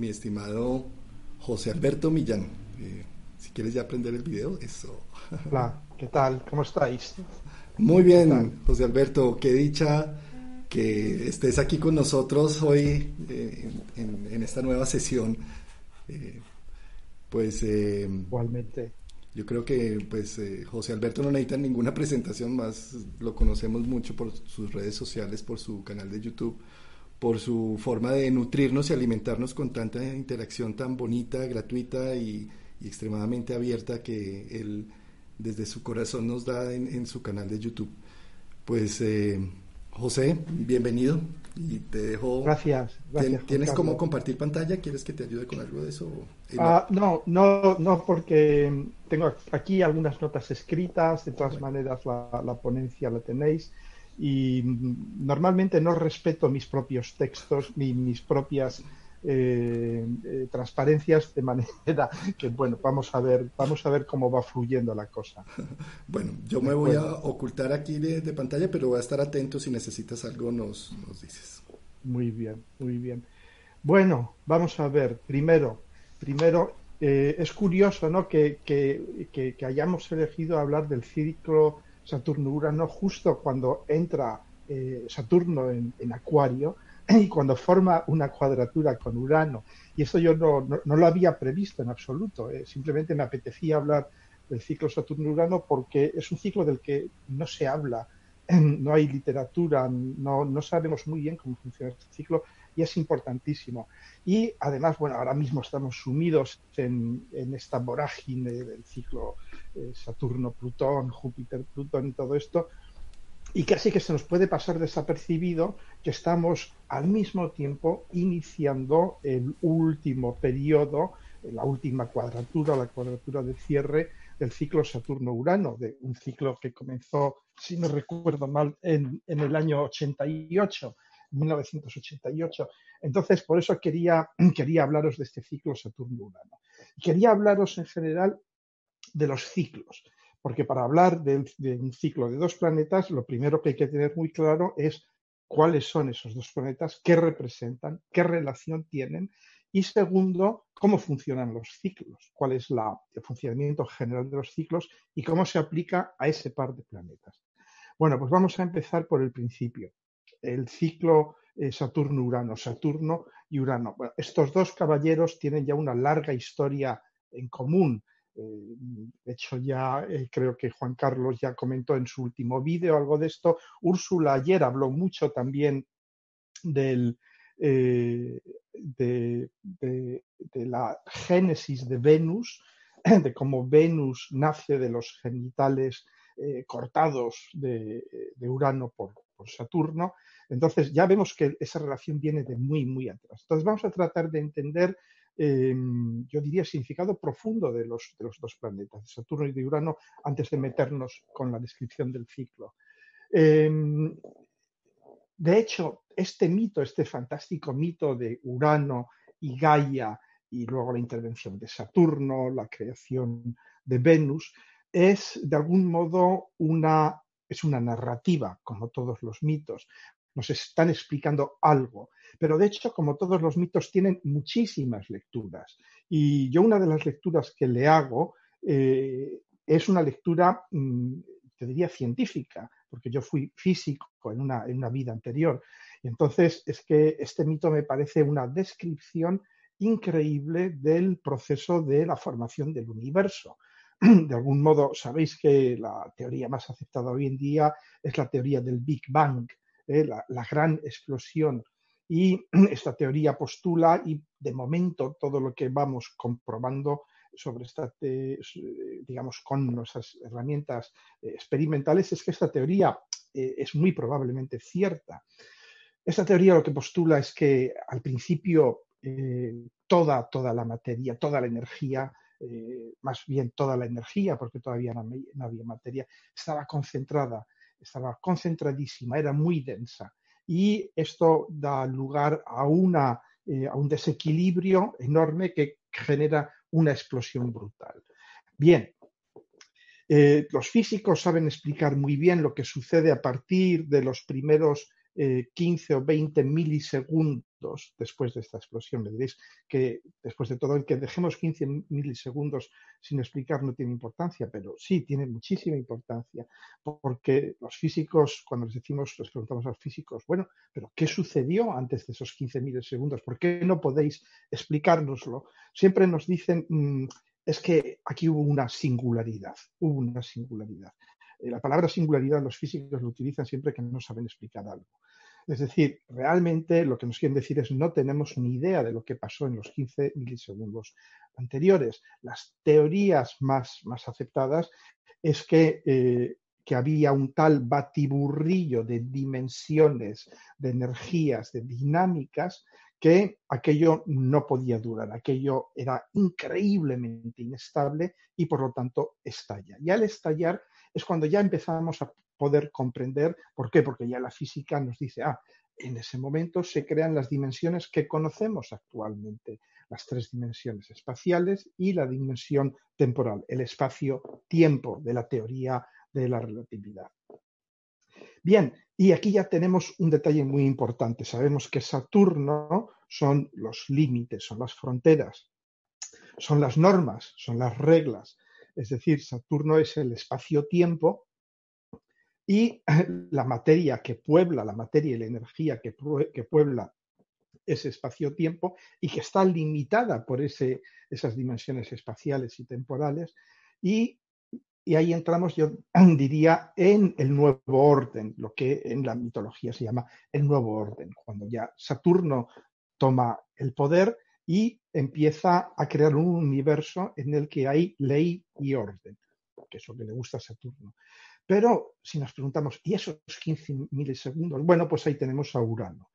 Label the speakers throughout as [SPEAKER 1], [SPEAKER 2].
[SPEAKER 1] Eh, mi estimado José Alberto Millán, eh, si quieres ya aprender el video, eso.
[SPEAKER 2] Hola, ¿qué tal? ¿Cómo estáis?
[SPEAKER 1] Muy bien, José Alberto, qué dicha que estés aquí con nosotros hoy eh, en, esta nueva sesión. pues
[SPEAKER 2] igualmente.
[SPEAKER 1] Yo creo que pues José Alberto no necesita ninguna presentación más, lo conocemos mucho por sus redes sociales, por su canal de YouTube por su forma de nutrirnos y alimentarnos con tanta interacción tan bonita, gratuita y, extremadamente abierta que él desde su corazón nos da en, su canal de YouTube. Pues eh, José, bienvenido y te dejo.
[SPEAKER 2] Gracias. gracias
[SPEAKER 1] ¿Tienes cómo compartir pantalla? ¿Quieres que te ayude con algo de eso?
[SPEAKER 2] Ah, no, no, no, porque tengo aquí algunas notas escritas. De todas maneras, la, la ponencia la tenéis y normalmente no respeto mis propios textos ni mis propias eh, eh, transparencias de manera que bueno vamos a ver vamos a ver cómo va fluyendo la cosa.
[SPEAKER 1] Bueno yo me voy a ocultar aquí de, pantalla pero voy a estar atento si necesitas algo nos, nos dices.
[SPEAKER 2] Muy bien muy bien. Bueno vamos a ver primero primero eh, es curioso ¿no? que, que, que hayamos elegido hablar del ciclo Saturno-Urano justo cuando entra eh, Saturno en, Acuario y cuando forma una cuadratura con Urano. Y eso yo no, lo había previsto en absoluto. Eh. Simplemente me apetecía hablar del ciclo Saturno-Urano porque es un ciclo del que no se habla, no hay literatura, no, no sabemos muy bien cómo funciona este ciclo y es importantísimo. Y además, bueno, ahora mismo estamos sumidos en, esta vorágine del ciclo eh, Saturno-Plutón, Júpiter-Plutón y todo esto, y casi que se nos puede pasar desapercibido que estamos al mismo tiempo iniciando el último periodo, la última cuadratura, la cuadratura de cierre del ciclo Saturno-Urano, de un ciclo que comenzó, si no recuerdo mal, en, en el año 88 1988. Entonces, por eso quería, quería hablaros de este ciclo Saturno-Urano. Quería hablaros en general de los ciclos, porque para hablar de, un ciclo de dos planetas, lo primero que hay que tener muy claro es cuáles son esos dos planetas, qué representan, qué relación tienen y segundo, cómo funcionan los ciclos, cuál es la, el funcionamiento general de los ciclos y cómo se aplica a ese par de planetas. Bueno, pues vamos a empezar por el principio el ciclo eh, Saturno-Urano, Saturno y Urano. estos dos caballeros tienen ya una larga historia en común. Eh, de hecho, ya eh, creo que Juan Carlos ya comentó en su último vídeo algo de esto. Úrsula ayer habló mucho también del, de, la génesis de Venus, de cómo Venus nace de los genitales cortados de, Urano por, Saturno. Entonces ya vemos que esa relación viene de muy, muy atrás. Entonces vamos a tratar de entender, em, yo diría, significado profundo de los, de los dos planetas, de Saturno y de Urano, antes de meternos con la descripción del ciclo. Em, de hecho, este mito, este fantástico mito de Urano y Gaia, y luego la intervención de Saturno, la creación de Venus, es de algún modo una es una narrativa, como todos los mitos. Nos están explicando algo. Pero de hecho, como todos los mitos, tienen muchísimas lecturas. Y yo una de las lecturas que le hago eh, es una lectura, mm, te diría, científica, porque yo fui físico en una, en una vida anterior. Entonces es que este mito me parece una descripción increíble del proceso de la formación del universo. de algún modo, sabéis que la teoría más aceptada hoy en día es la teoría del Big Bang, ¿eh? la, gran explosión. Y esta teoría postula, y de momento todo lo que vamos comprobando sobre esta, digamos, con nuestras herramientas eh, experimentales, es que esta teoría eh, es muy probablemente cierta. Esta teoría lo que postula es que al principio toda, toda la materia, toda la energía, más bien toda la energía, porque todavía no había materia, estaba concentrada, estaba concentradísima, era muy densa. Y esto da lugar a una eh, a un desequilibrio enorme que genera una explosión brutal. Bien, eh, los físicos saben explicar muy bien lo que sucede a partir de los primeros 15 eh, o 20 milisegundos después de esta explosión. Me diréis que después de todo, el que dejemos 15 milisegundos sin explicar no tiene importancia, pero sí tiene muchísima importancia, porque los físicos, cuando les decimos, les preguntamos a los físicos, bueno, pero ¿qué sucedió antes de esos 15 milisegundos? ¿Por qué no podéis explicárnoslo? Siempre nos dicen, mm, es que aquí hubo una singularidad, hubo una singularidad. Eh, la palabra singularidad los físicos lo utilizan siempre que no saben explicar algo. Es decir, realmente lo que nos quieren decir es no tenemos ni idea de lo que pasó en los 15 milisegundos anteriores. Las teorías más, más aceptadas es que, eh, que había un tal batiburrillo de dimensiones, de energías, de dinámicas, que aquello no podía durar, aquello era increíblemente inestable y por lo tanto estalla. Y al estallar es cuando ya empezamos a poder comprender por qué, porque ya la física nos dice, ah, en ese momento se crean las dimensiones que conocemos actualmente, las tres dimensiones espaciales y la dimensión temporal, el espacio-tiempo de la teoría de la relatividad. Bien, y aquí ya tenemos un detalle muy importante. Sabemos que Saturno son los límites, son las fronteras, son las normas, son las reglas, es decir, Saturno es el espacio-tiempo y la materia que puebla, la materia y la energía que, puebla ese espacio-tiempo y que está limitada por esas dimensiones espaciales y temporales. Y, ahí entramos, yo diría, en el nuevo orden, lo que en la mitología se llama el nuevo orden, cuando ya Saturno toma el poder y empieza a crear un universo en el que hay ley y orden, que es lo que le gusta a Saturno. Pero si nos preguntamos, ¿y esos 15 milisegundos? Bueno, pues ahí tenemos a Urano.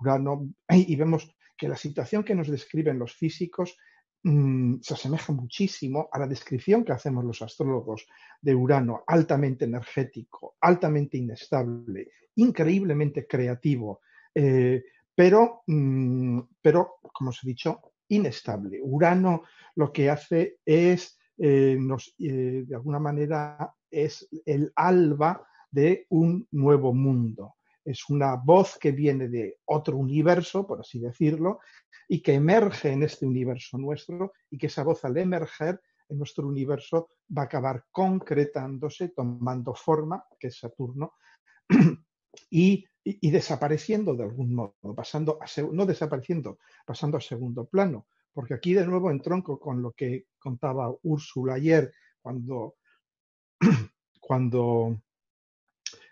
[SPEAKER 2] Urano y vemos que la situación que nos describen los físicos mm, se asemeja muchísimo a la descripción que hacemos los astrólogos de Urano, altamente energético, altamente inestable, increíblemente creativo, eh, pero, mm, pero, como os he dicho, inestable. Urano lo que hace es, eh, eh, de alguna manera, es el alba de un nuevo mundo. Es una voz que viene de otro universo, por así decirlo, y que emerge en este universo nuestro, y que esa voz al emerger en nuestro universo va a acabar concretándose, tomando forma, que es Saturno, y y, desapareciendo de algún modo, pasando no desapareciendo, pasando a segundo plano. Porque aquí de nuevo en tronco con lo que contaba Úrsula ayer, cuando, cuando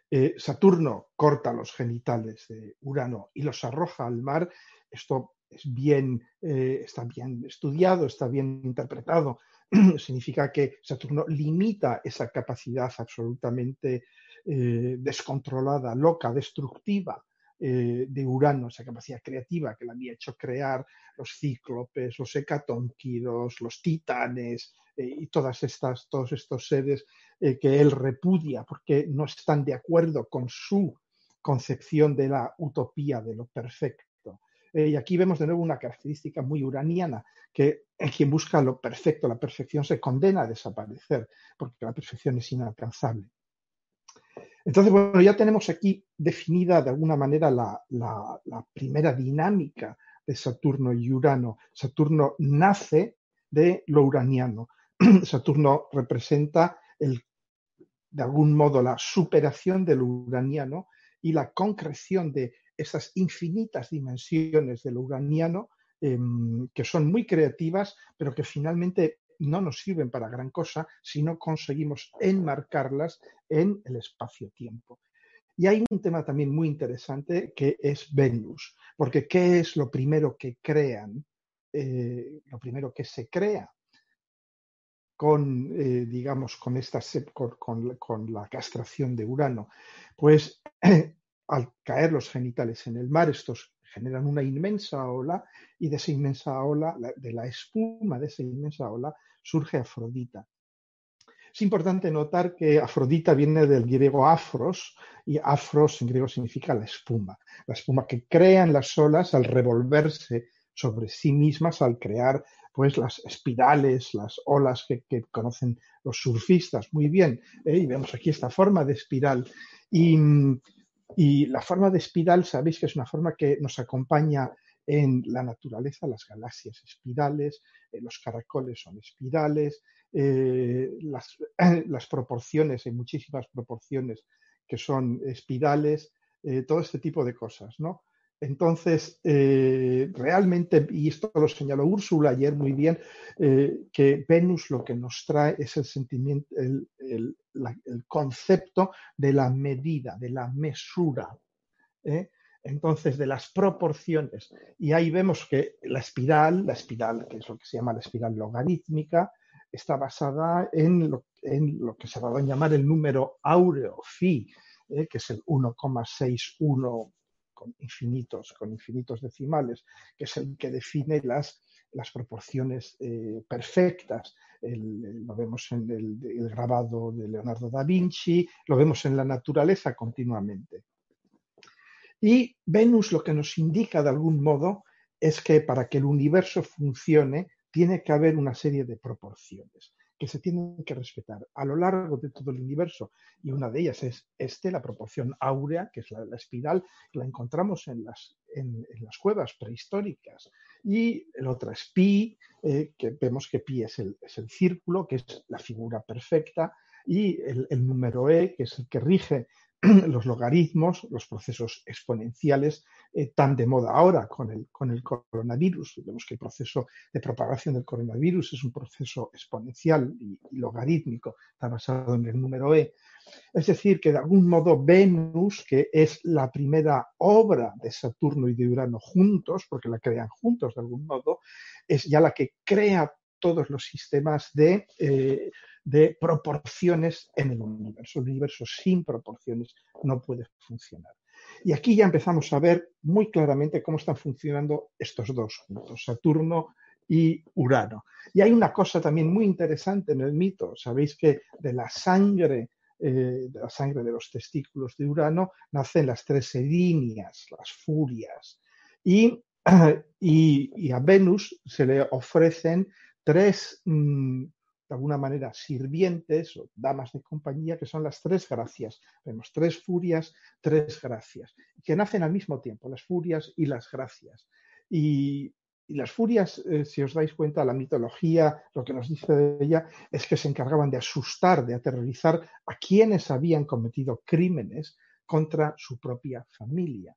[SPEAKER 2] eh, Saturno corta los genitales de Urano y los arroja al mar, esto es bien, eh, está bien estudiado, está bien interpretado. Significa que Saturno limita esa capacidad absolutamente eh, descontrolada, loca, destructiva eh, de Urano, esa capacidad creativa que le había hecho crear los cíclopes, los hecatónquidos, los titanes eh, y todas estas, todos estos seres que él repudia porque no están de acuerdo con su concepción de la utopía, de lo perfecto. y aquí vemos de nuevo una característica muy uraniana, que en quien busca lo perfecto, la perfección se condena a desaparecer, porque la perfección es inalcanzable. Entonces, bueno, ya tenemos aquí definida de alguna manera la, primera dinámica de Saturno y Urano. Saturno nace de lo uraniano. Saturno representa de algún modo la superación del uraniano y la concreción de esas infinitas dimensiones del uraniano em, que son muy creativas, pero que finalmente no nos sirven para gran cosa si no conseguimos enmarcarlas en el espacio-tiempo. Y hay un tema también muy interesante que es Venus, porque ¿qué es lo primero que crean? Eh, lo primero que se crea con, eh, digamos, con, esta, con, con, la castración de Urano, pues al caer los genitales en el mar, estos generan una inmensa ola y de esa inmensa ola, de la espuma de esa inmensa ola, surge Afrodita. Es importante notar que Afrodita viene del griego afros y afros en griego significa la espuma, la espuma que crean las olas al revolverse sobre sí mismas, al crear pues las espirales, las olas que, conocen los surfistas muy bien. ¿eh? Y vemos aquí esta forma de espiral. Y, y la forma de espiral, sabéis que es una forma que nos acompaña en la naturaleza, las galaxias espirales, eh, los caracoles son espirales, eh, las, proporciones, hay muchísimas proporciones que son espirales, eh, todo este tipo de cosas, ¿no? Entonces, realmente, y esto lo señaló Úrsula ayer muy bien, que Venus lo que nos trae es el sentimiento, el, concepto de la medida, de la mesura. ¿eh? entonces de las proporciones. Y ahí vemos que la espiral, la espiral, que es lo que se llama la espiral logarítmica, está basada en lo, que se va a llamar el número áureo, phi, eh, que es el 1,61 con infinitos, con infinitos decimales, que es el que define las, las proporciones eh, perfectas. lo vemos en el grabado de Leonardo da Vinci, lo vemos en la naturaleza continuamente. Y Venus lo que nos indica de algún modo es que para que el universo funcione tiene que haber una serie de proporciones que se tienen que respetar a lo largo de todo el universo. Y una de ellas es este, la proporción áurea, que es la, la espiral, que la encontramos en las, en, las cuevas prehistóricas. Y el otro es pi, eh, que vemos que pi es el, es el, círculo, que es la figura perfecta, y el número e, que es el que rige los logaritmos, los procesos exponenciales eh, tan de moda ahora con el, con el coronavirus. Vemos que el proceso de propagación del coronavirus es un proceso exponencial y, logarítmico, está basado en el número e. Es decir, que de algún modo Venus, que es la primera obra de Saturno y de Urano juntos, porque la crean juntos de algún modo, es ya la que crea todos los sistemas de... Eh, de proporciones en el universo. El universo sin proporciones no puede funcionar. Y aquí ya empezamos a ver muy claramente cómo están funcionando estos dos juntos, Saturno y Urano. Y hay una cosa también muy interesante en el mito. Sabéis que de la sangre, eh, de la sangre de los testículos de Urano, nacen las tres erinias, las furias. Y, a Venus se le ofrecen tres mm, de alguna manera sirvientes o damas de compañía, que son las tres gracias. Vemos tres furias, tres gracias, que nacen al mismo tiempo, las furias y las gracias. Y, las furias, eh, si os dais cuenta, la mitología, lo que nos dice de ella, es que se encargaban de asustar, de aterrorizar a quienes habían cometido crímenes contra su propia familia.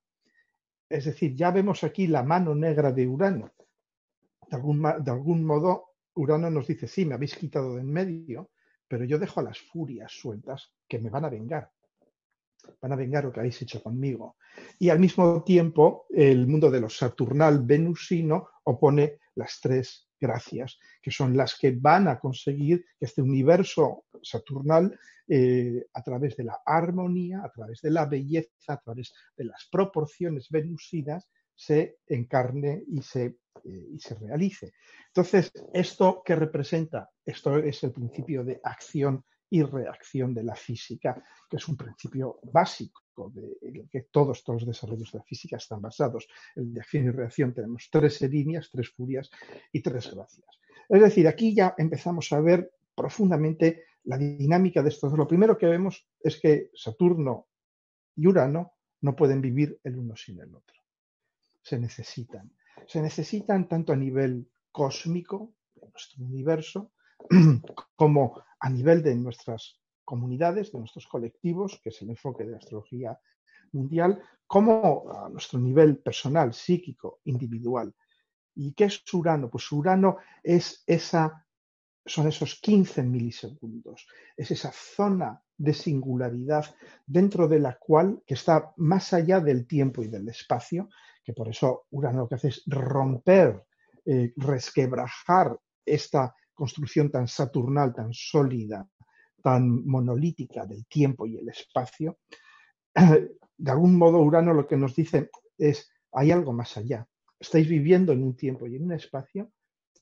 [SPEAKER 2] Es decir, ya vemos aquí la mano negra de Urano. De algún, de algún modo, Urano nos dice, sí, me habéis quitado de en medio, pero yo dejo a las furias sueltas que me van a vengar. Van a vengar lo que habéis hecho conmigo. Y al mismo tiempo, el mundo de los Saturnal venusino opone las tres gracias, que son las que van a conseguir que este universo saturnal, eh, a través de la armonía, a través de la belleza, a través de las proporciones venusinas, se encarne y se eh, y se realice. Entonces, ¿esto qué representa? Esto es el principio de acción y reacción de la física, que es un principio básico de el que todos, todos los desarrollos de la física están basados. El de acción y reacción tenemos tres líneas, tres furias y tres gracias. Es decir, aquí ya empezamos a ver profundamente la dinámica de estos. Lo primero que vemos es que Saturno y Urano no pueden vivir el uno sin el otro. Se necesitan se necesitan tanto a nivel cósmico, de nuestro universo, como a nivel de nuestras comunidades, de nuestros colectivos, que es el enfoque de la astrología mundial, como a nuestro nivel personal, psíquico, individual. ¿Y qué es Urano? Pues Urano es esa, son esos 15 milisegundos, es esa zona de singularidad dentro de la cual, que está más allá del tiempo y del espacio, que por eso Urano lo que hace es romper, eh, resquebrajar esta construcción tan saturnal, tan sólida, tan monolítica del tiempo y el espacio. De algún modo, Urano lo que nos dice es, hay algo más allá. Estáis viviendo en un tiempo y en un espacio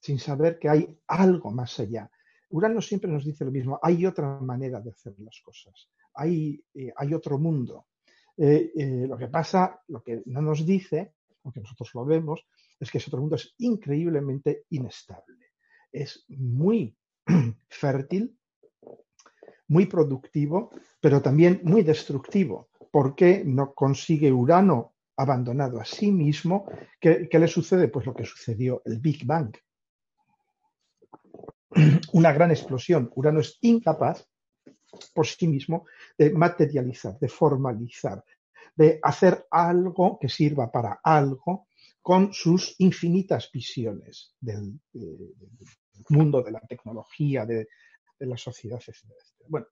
[SPEAKER 2] sin saber que hay algo más allá. Urano siempre nos dice lo mismo, hay otra manera de hacer las cosas, hay, eh, otro mundo. Eh, lo que pasa, lo que no nos dice, aunque nosotros lo vemos, es que ese otro mundo es increíblemente inestable. Es muy fértil, muy productivo, pero también muy destructivo, porque no consigue Urano abandonado a sí mismo. ¿Qué, le sucede? Pues lo que sucedió, el Big Bang. Una gran explosión. Urano es incapaz por sí mismo de materializar, de formalizar, de hacer algo que sirva para algo con sus infinitas visiones del, mundo de la tecnología, de, la sociedad, etc. Bueno,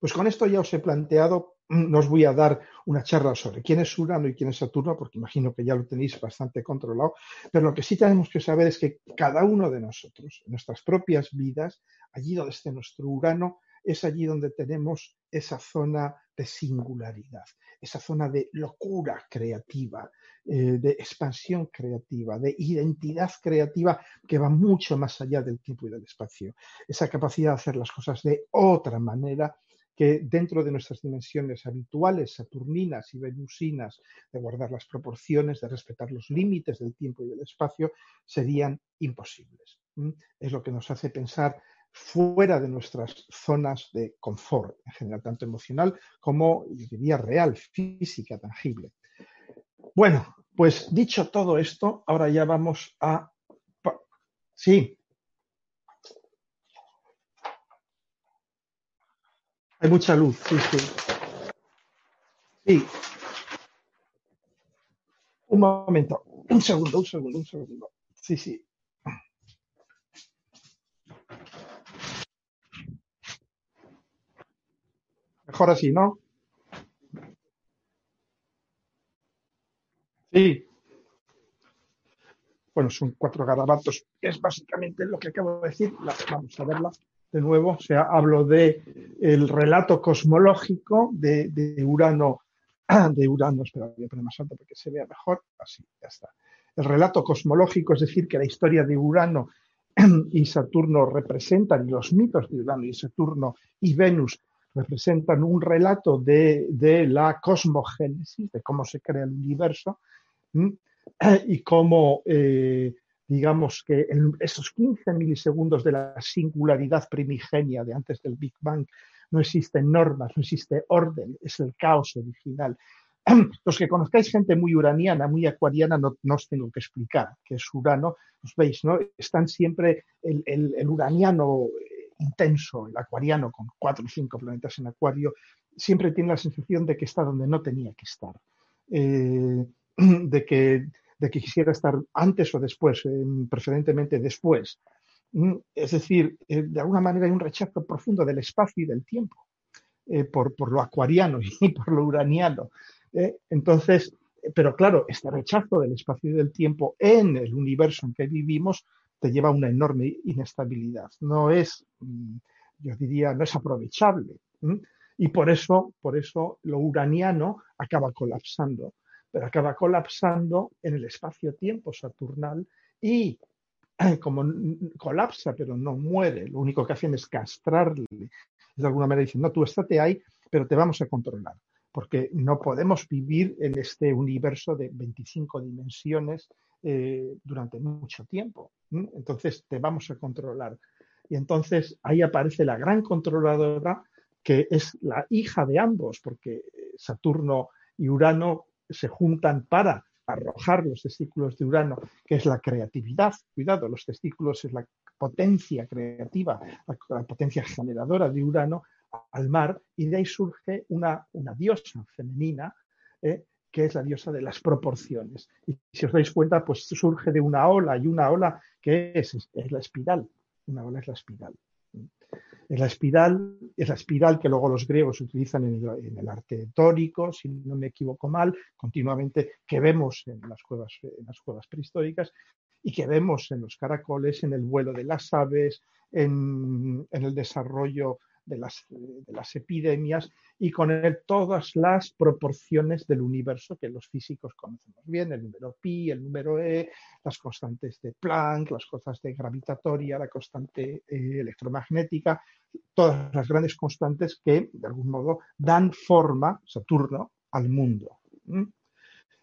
[SPEAKER 2] pues con esto ya os he planteado, mm, no os voy a dar una charla sobre quién es Urano y quién es Saturno, porque imagino que ya lo tenéis bastante controlado, pero lo que sí tenemos que saber es que cada uno de nosotros, en nuestras propias vidas, allí donde esté nuestro Urano, es allí donde tenemos esa zona de singularidad, esa zona de locura creativa, eh, de expansión creativa, de identidad creativa que va mucho más allá del tiempo y del espacio. Esa capacidad de hacer las cosas de otra manera que dentro de nuestras dimensiones habituales, saturninas y venusinas, de guardar las proporciones, de respetar los límites del tiempo y del espacio, serían imposibles. Es lo que nos hace pensar fuera de nuestras zonas de confort, en general, tanto emocional como, yo diría, real, física, tangible. Bueno, pues dicho todo esto, ahora ya vamos a... Sí, Hay mucha luz, sí, sí. Sí. Un momento, un segundo, un segundo, un segundo. Sí, sí. Mejor así, ¿no? Sí. Bueno, son cuatro garabatos. Es básicamente lo que acabo de decir. Vamos a verla de nuevo, o sea, hablo de el relato cosmológico de, Urano, de Urano, espera, voy a poner más alto para que se vea mejor, así, ya está. El relato cosmológico, es decir, que la historia de Urano y Saturno representan, y los mitos de Urano y Saturno y Venus representan un relato de, la cosmogénesis, de cómo se crea el universo, y cómo eh, digamos que en esos 15 milisegundos de la singularidad primigenia de antes del Big Bang no existen normas, no existe orden, es el caos original. Los que conozcáis gente muy uraniana, muy acuariana, no, os tengo que explicar que es Urano, os veis, ¿no? Están siempre el, uraniano eh, intenso, el acuariano con cuatro o cinco planetas en acuario, siempre tiene la sensación de que está donde no tenía que estar. Eh, de que de que quisiera estar antes o después, preferentemente después. Mm, es decir, eh, de alguna manera hay un rechazo profundo del espacio y del tiempo eh, por, lo acuariano y por lo uraniano. Eh. entonces, pero claro, este rechazo del espacio y del tiempo en el universo en que vivimos te lleva a una enorme inestabilidad. No es, mm, yo diría, no es aprovechable. Y por eso, por eso lo uraniano acaba colapsando pero acaba colapsando en el espacio-tiempo saturnal y como colapsa pero no muere, lo único que hacen es castrarle. De alguna manera dicen, no, tú estate ahí, pero te vamos a controlar, porque no podemos vivir en este universo de 25 dimensiones eh, durante mucho tiempo. Entonces te vamos a controlar. Y entonces ahí aparece la gran controladora, que es la hija de ambos, porque Saturno y Urano se juntan para arrojar los testículos de Urano, que es la creatividad. Cuidado, los testículos es la potencia creativa, la, potencia generadora de Urano al mar, y de ahí surge una, una diosa femenina, eh, que es la diosa de las proporciones. Y si os dais cuenta, pues surge de una ola, y una ola que es, es la espiral. Una ola es la espiral. Es la espiral, es la espiral que luego los griegos utilizan en el, arte tórico, si no me equivoco mal, continuamente, que vemos en las cuevas, en las cuevas prehistóricas y que vemos en los caracoles, en el vuelo de las aves, en, el desarrollo de las, de las epidemias y con él todas las proporciones del universo que los físicos conocemos bien, el número pi, el número e, las constantes de Planck, las constantes gravitatoria, la constante eh, electromagnética, todas las grandes constantes que de algún modo dan forma, Saturno, al mundo.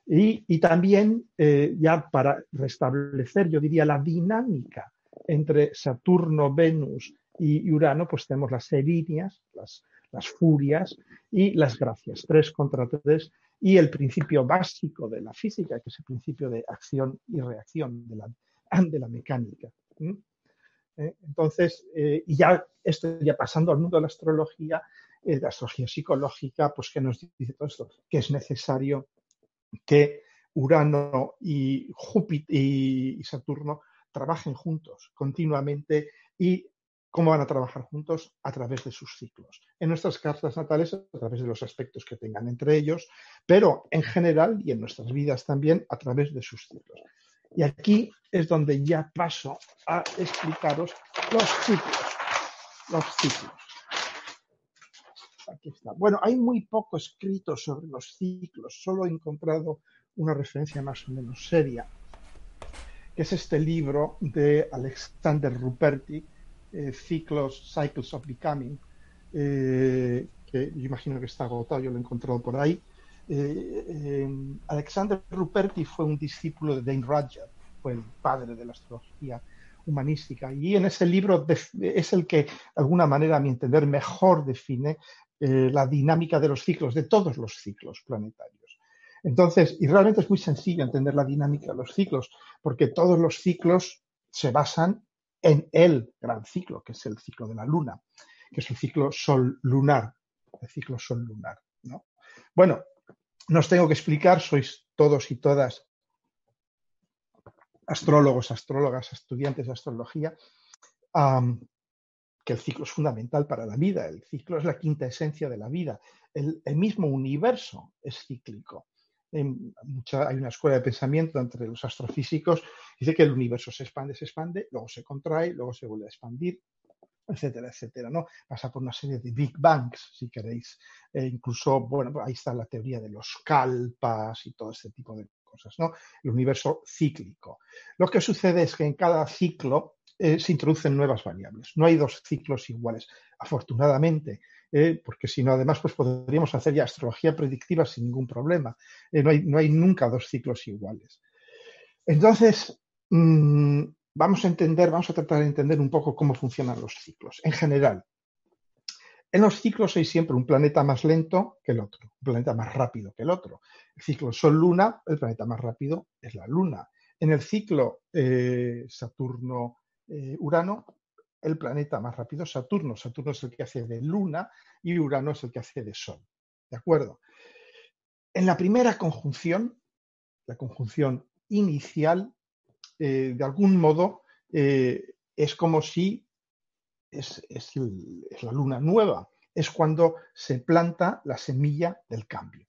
[SPEAKER 2] Y, también, eh, ya para restablecer, yo diría, la dinámica entre Saturno, Venus y Urano, pues tenemos las erinias, las, las furias y las gracias, tres contra tres, y el principio básico de la física, que es el principio de acción y reacción de la, de la mecánica. Eh, entonces, eh, y ya esto ya pasando al mundo de la astrología, de la astrología psicológica, pues que nos dice todo esto, que es necesario que Urano y Júpiter y Saturno trabajen juntos continuamente y cómo van a trabajar juntos a través de sus ciclos. En nuestras cartas natales, a través de los aspectos que tengan entre ellos, pero en general y en nuestras vidas también a través de sus ciclos. Y aquí es donde ya paso a explicaros los ciclos. Los ciclos. Aquí está. Bueno, hay muy poco escrito sobre los ciclos, solo he encontrado una referencia más o menos seria, que es este libro de Alexander Ruperti, eh, Ciclos, Cycles of Becoming, eh, que yo imagino que está agotado, yo lo he encontrado por ahí. Eh, Alexander Ruperti fue un discípulo de Dane Rudger, fue el padre de la astrología humanística, y en ese libro es el que, de alguna manera, a mi entender, mejor define la dinámica de los ciclos, de todos los ciclos planetarios. Entonces, y realmente es muy sencillo entender la dinámica de los ciclos, porque todos los ciclos se basan en el gran ciclo, que es el ciclo de la Luna, que es el ciclo sol-lunar, el ciclo sol-lunar. ¿no? Bueno, no os tengo que explicar, sois todos y todas astrólogos, astrólogas, estudiantes de astrología, que el ciclo es fundamental para la vida, el ciclo es la quinta esencia de la vida, el, mismo universo es cíclico. Hay una escuela de pensamiento entre los astrofísicos, dice que el universo se expande, se expande, luego se contrae, luego se vuelve a expandir, etcétera, etcétera, ¿no? Pasa por una serie de Big Bangs, si queréis. E incluso, bueno, ahí está la teoría de los calpas y todo este tipo de cosas, ¿no? El universo cíclico. Lo que sucede es que en cada ciclo eh, se introducen nuevas variables. No hay dos ciclos iguales, afortunadamente, eh, porque si no, además, pues podríamos hacer ya astrología predictiva sin ningún problema. Eh, no, hay, no, hay, nunca dos ciclos iguales. Entonces, mm, vamos a entender, vamos a tratar de entender un poco cómo funcionan los ciclos. En general, en los ciclos hay siempre un planeta más lento que el otro, un planeta más rápido que el otro. El ciclo Sol-Luna, el planeta más rápido es la Luna. En el ciclo eh, Urano, el planeta más rápido, Saturno. Saturno es el que hace de luna y Urano es el que hace de sol. ¿De acuerdo? En la primera conjunción, la conjunción inicial, eh, de algún modo, eh, es como si es, la luna nueva, es cuando se planta la semilla del cambio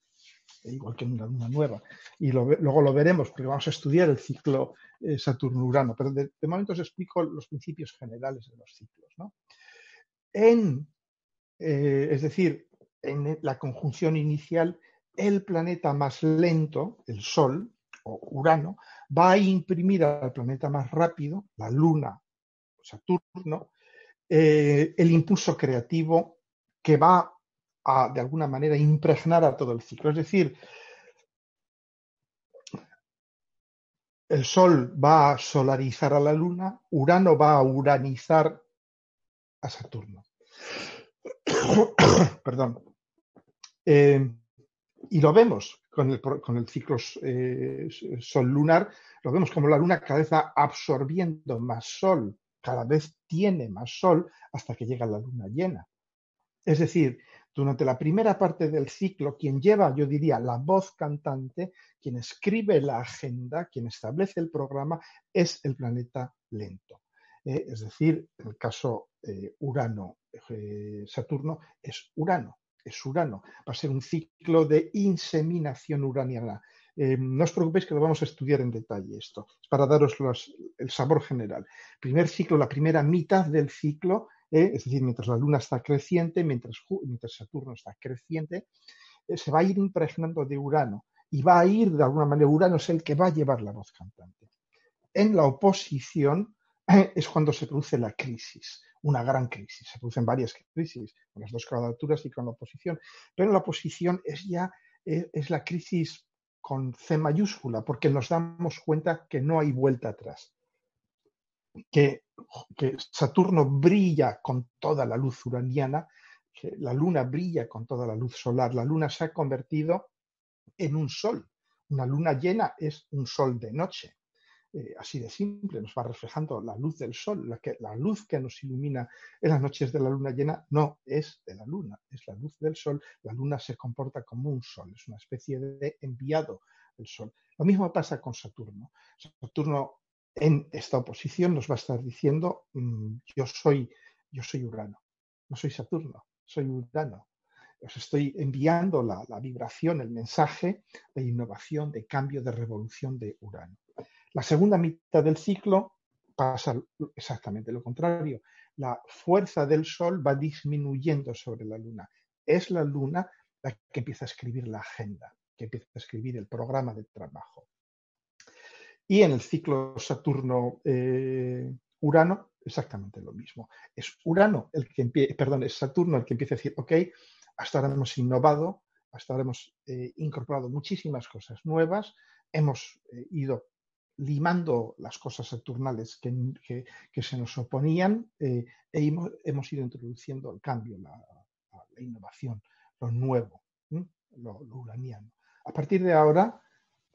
[SPEAKER 2] igual que una luna nueva. Y luego lo veremos, porque vamos a estudiar el ciclo eh, Saturno-Urano, pero de, momento os explico los principios generales de los ciclos. En, eh, es decir, en la conjunción inicial, el planeta más lento, el Sol o Urano, va a imprimir al planeta más rápido, la Luna, Saturno, eh, el impulso creativo que va de alguna manera, impregnar a todo el ciclo. Es decir, el Sol va a solarizar a la Luna, Urano va a uranizar a Saturno. Perdón. Eh, y lo vemos con el, ciclo eh, Sol lunar, lo vemos como la Luna cada vez va absorbiendo más Sol, cada vez tiene más Sol hasta que llega la Luna llena. Es decir, durante la primera parte del ciclo, quien lleva, yo diría, la voz cantante, quien escribe la agenda, quien establece el programa, es el planeta lento. Eh, es decir, el caso eh, Urano-Saturno, eh, es Urano, es Urano. Va a ser un ciclo de inseminación uraniana. no os preocupéis que lo vamos a estudiar en detalle esto, es para daros el sabor general. Primer ciclo, la primera mitad del ciclo ¿eh? es decir, mientras la Luna está creciente, mientras, mientras Saturno está creciente, eh, se va a ir impregnando de Urano y va a ir, de alguna manera, Urano es el que va a llevar la voz cantante. En la oposición es cuando se produce la crisis, una gran crisis. Se producen varias crisis, con las dos cuadraturas y con la oposición, pero la oposición es ya eh, es la crisis con C mayúscula, porque nos damos cuenta que no hay vuelta atrás. Que, Saturno brilla con toda la luz uraniana, que la luna brilla con toda la luz solar. La luna se ha convertido en un sol. Una luna llena es un sol de noche. Eh, así de simple, nos va reflejando la luz del sol, la, que, la luz que nos ilumina en las noches de la luna llena no es de la luna, es la luz del sol. La luna se comporta como un sol, es una especie de enviado del sol. Lo mismo pasa con Saturno. Saturno en esta oposición nos va a estar diciendo mm, yo soy yo soy Urano, no soy Saturno, soy Urano. Os estoy enviando la, la vibración, el mensaje de innovación, de cambio, de revolución de Urano. La segunda mitad del ciclo pasa exactamente lo contrario. La fuerza del Sol va disminuyendo sobre la Luna. Es la Luna la que empieza a escribir la agenda, que empieza a escribir el programa de trabajo. Y en el ciclo Saturno-Urano, eh, exactamente lo mismo. Es Urano el que empieza, perdón, es Saturno el que empieza a decir, ok, hasta ahora hemos innovado, hasta ahora hhemos eh, incorporado muchísimas cosas nuevas, hemos eh, ido limando las cosas saturnales que, se nos oponían e hemos, ido introduciendo el cambio, la, innovación, lo nuevo, lo, uraniano. A partir de ahora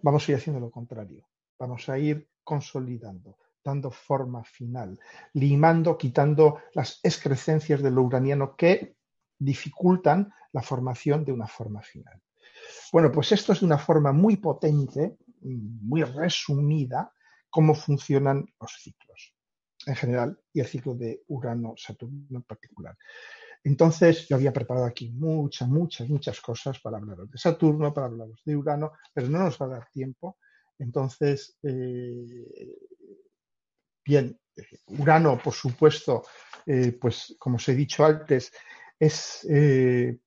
[SPEAKER 2] vamos a ir haciendo lo contrario, vamos a ir consolidando, dando forma final, limando, quitando las excrescencias de lo uraniano que dificultan la formación de una forma final. Bueno, pues esto es de una forma muy potente muy resumida cómo funcionan los ciclos en general y el ciclo de Urano-Saturno en particular. Entonces, yo había preparado aquí muchas, muchas, muchas cosas para hablaros de Saturno, para hablaros de Urano, pero no nos va a dar tiempo. Entonces, eh, bien, Urano, por supuesto, eh, pues como os he dicho antes, es eh,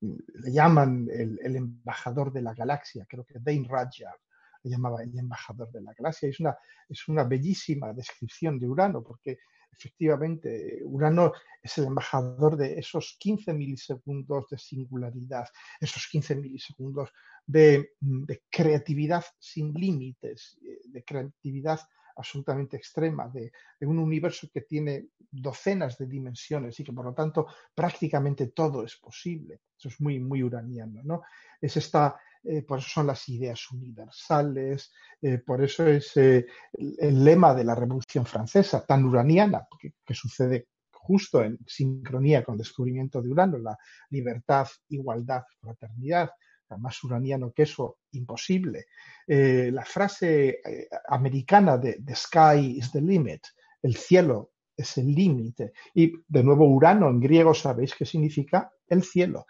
[SPEAKER 2] le llaman el, embajador de la galaxia, creo que Dane Rajab le llamaba el embajador de la galaxia. Es una, es una bellísima descripción de Urano, porque efectivamente Urano es el embajador de esos 15 milisegundos de singularidad, esos 15 milisegundos de, de creatividad sin límites, de creatividad absolutamente extrema, de, de, un universo que tiene docenas de dimensiones y que por lo tanto prácticamente todo es posible. Eso es muy, muy uraniano, ¿no? Es esta, eh, por eso son las ideas universales, eh, por eso es eh, el, lema de la Revolución Francesa, tan uraniana, que, sucede justo en sincronía con el descubrimiento de Urano, la libertad, igualdad, fraternidad, más uraniano que eso, imposible. la frase americana de The sky is the limit, el cielo es el límite. Y de nuevo, Urano en griego sabéis qué significa el cielo.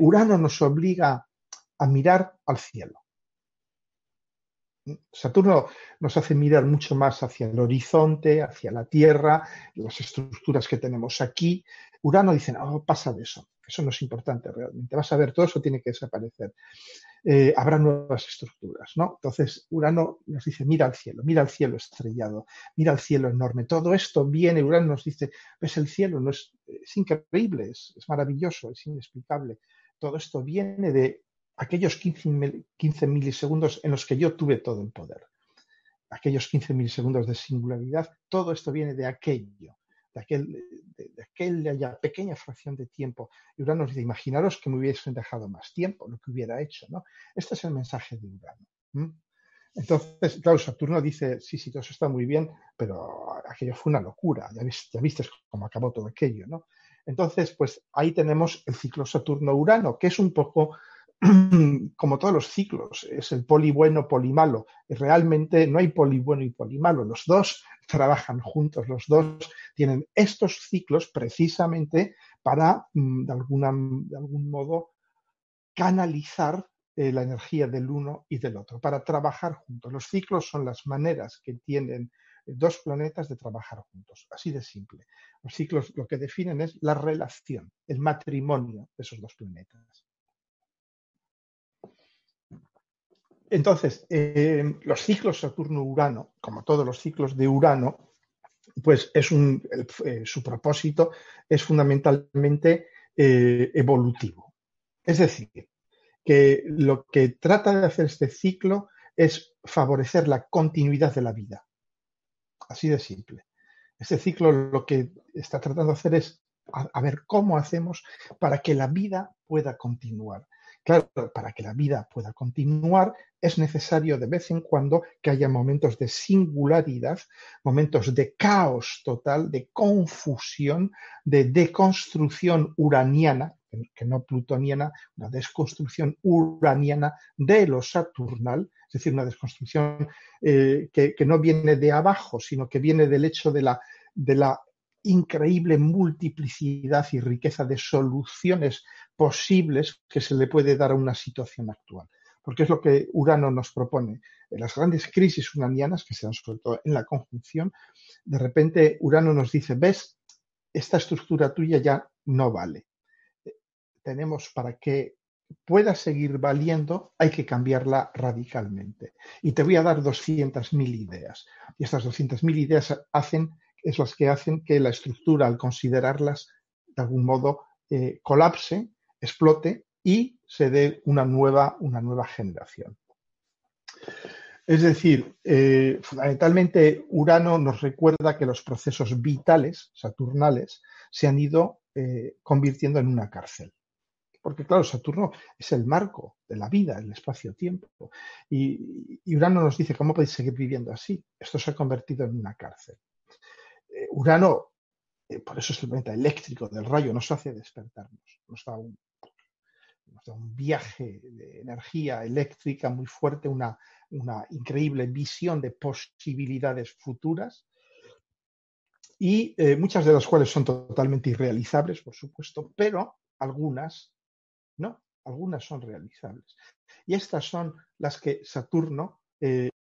[SPEAKER 2] Urano nos obliga a mirar al cielo. Saturno nos hace mirar mucho más hacia el horizonte, hacia la Tierra, las estructuras que tenemos aquí. Urano dice, no, pasa de eso, eso no es importante realmente. Vas a ver, todo eso tiene que desaparecer. Eh, habrá nuevas estructuras, ¿no? Entonces, Urano nos dice, mira al cielo, mira al cielo estrellado, mira al cielo enorme. Todo esto viene, Urano nos dice, ves el cielo, no es, es increíble, es maravilloso, es inexplicable. Todo esto viene de aquellos 15, milisegundos en los que yo tuve todo el poder, aquellos 15 milisegundos de singularidad, todo esto viene de aquello, de, aquel, de, aquella pequeña fracción de tiempo. Y Urano dice, imaginaros que me hubiesen dejado más tiempo, lo que hubiera hecho. ¿no? Este es el mensaje de Urano. Entonces, claro, Saturno dice, sí, sí, todo eso está muy bien, pero aquello fue una locura, ya, viste, ya viste cómo acabó todo aquello, ¿no? Entonces, pues ahí tenemos el ciclo Saturno-Urano, que es un poco como todos los ciclos, es el poli bueno, poli malo. Realmente no hay poli bueno y poli malo. Los dos trabajan juntos, los dos tienen estos ciclos precisamente para, mm, de, alguna, de algún modo, canalizar eh, la energía del uno y del otro, para trabajar juntos. Los ciclos son las maneras que tienen dos planetas de trabajar juntos. Así de simple. Los ciclos lo que definen es la relación, el matrimonio de esos dos planetas. Entonces, eh, los ciclos Saturno-Urano, como todos los ciclos de Urano, pues es eh, su propósito es fundamentalmente eh, evolutivo. Es decir, que lo que trata de hacer este ciclo es favorecer la continuidad de la vida. Así de simple. Este ciclo lo que está tratando de hacer es a, ver cómo hacemos para que la vida pueda continuar. Claro, para que la vida pueda continuar es necesario de vez en cuando que haya momentos de singularidad, momentos de caos total, de confusión, de deconstrucción uraniana, que no plutoniana, una desconstrucción uraniana de lo saturnal, es decir, una desconstrucción eh, que, no viene de abajo, sino que viene del hecho de la, de la increíble multiplicidad y riqueza de soluciones posibles que se le puede dar a una situación actual. Porque es lo que Urano nos propone. En las grandes crisis uranianas, que se dan sobre todo en la conjunción, de repente Urano nos dice, ves, esta estructura tuya ya no vale. Tenemos para que pueda seguir valiendo, hay que cambiarla radicalmente. Y te voy a dar 200.000 ideas. Y estas 200.000 ideas hacen, es las que hacen que la estructura, al considerarlas, de algún modo eh, colapse, explote y se dé una nueva, una nueva generación. Es decir, eh, fundamentalmente Urano nos recuerda que los procesos vitales, saturnales, se han ido eh, convirtiendo en una cárcel porque claro, Saturno es el marco de la vida, el espacio-tiempo. Y, Urano nos dice, ¿cómo podéis seguir viviendo así? Esto se ha convertido en una cárcel. Eh, Urano, eh, por eso es el planeta eléctrico del rayo, nos hace despertarnos, nos da un, viaje de energía eléctrica muy fuerte, una, increíble visión de posibilidades futuras y eh, muchas de las cuales son totalmente irrealizables, por supuesto, pero algunas no, algunas son realizables. Y estas son las que Saturno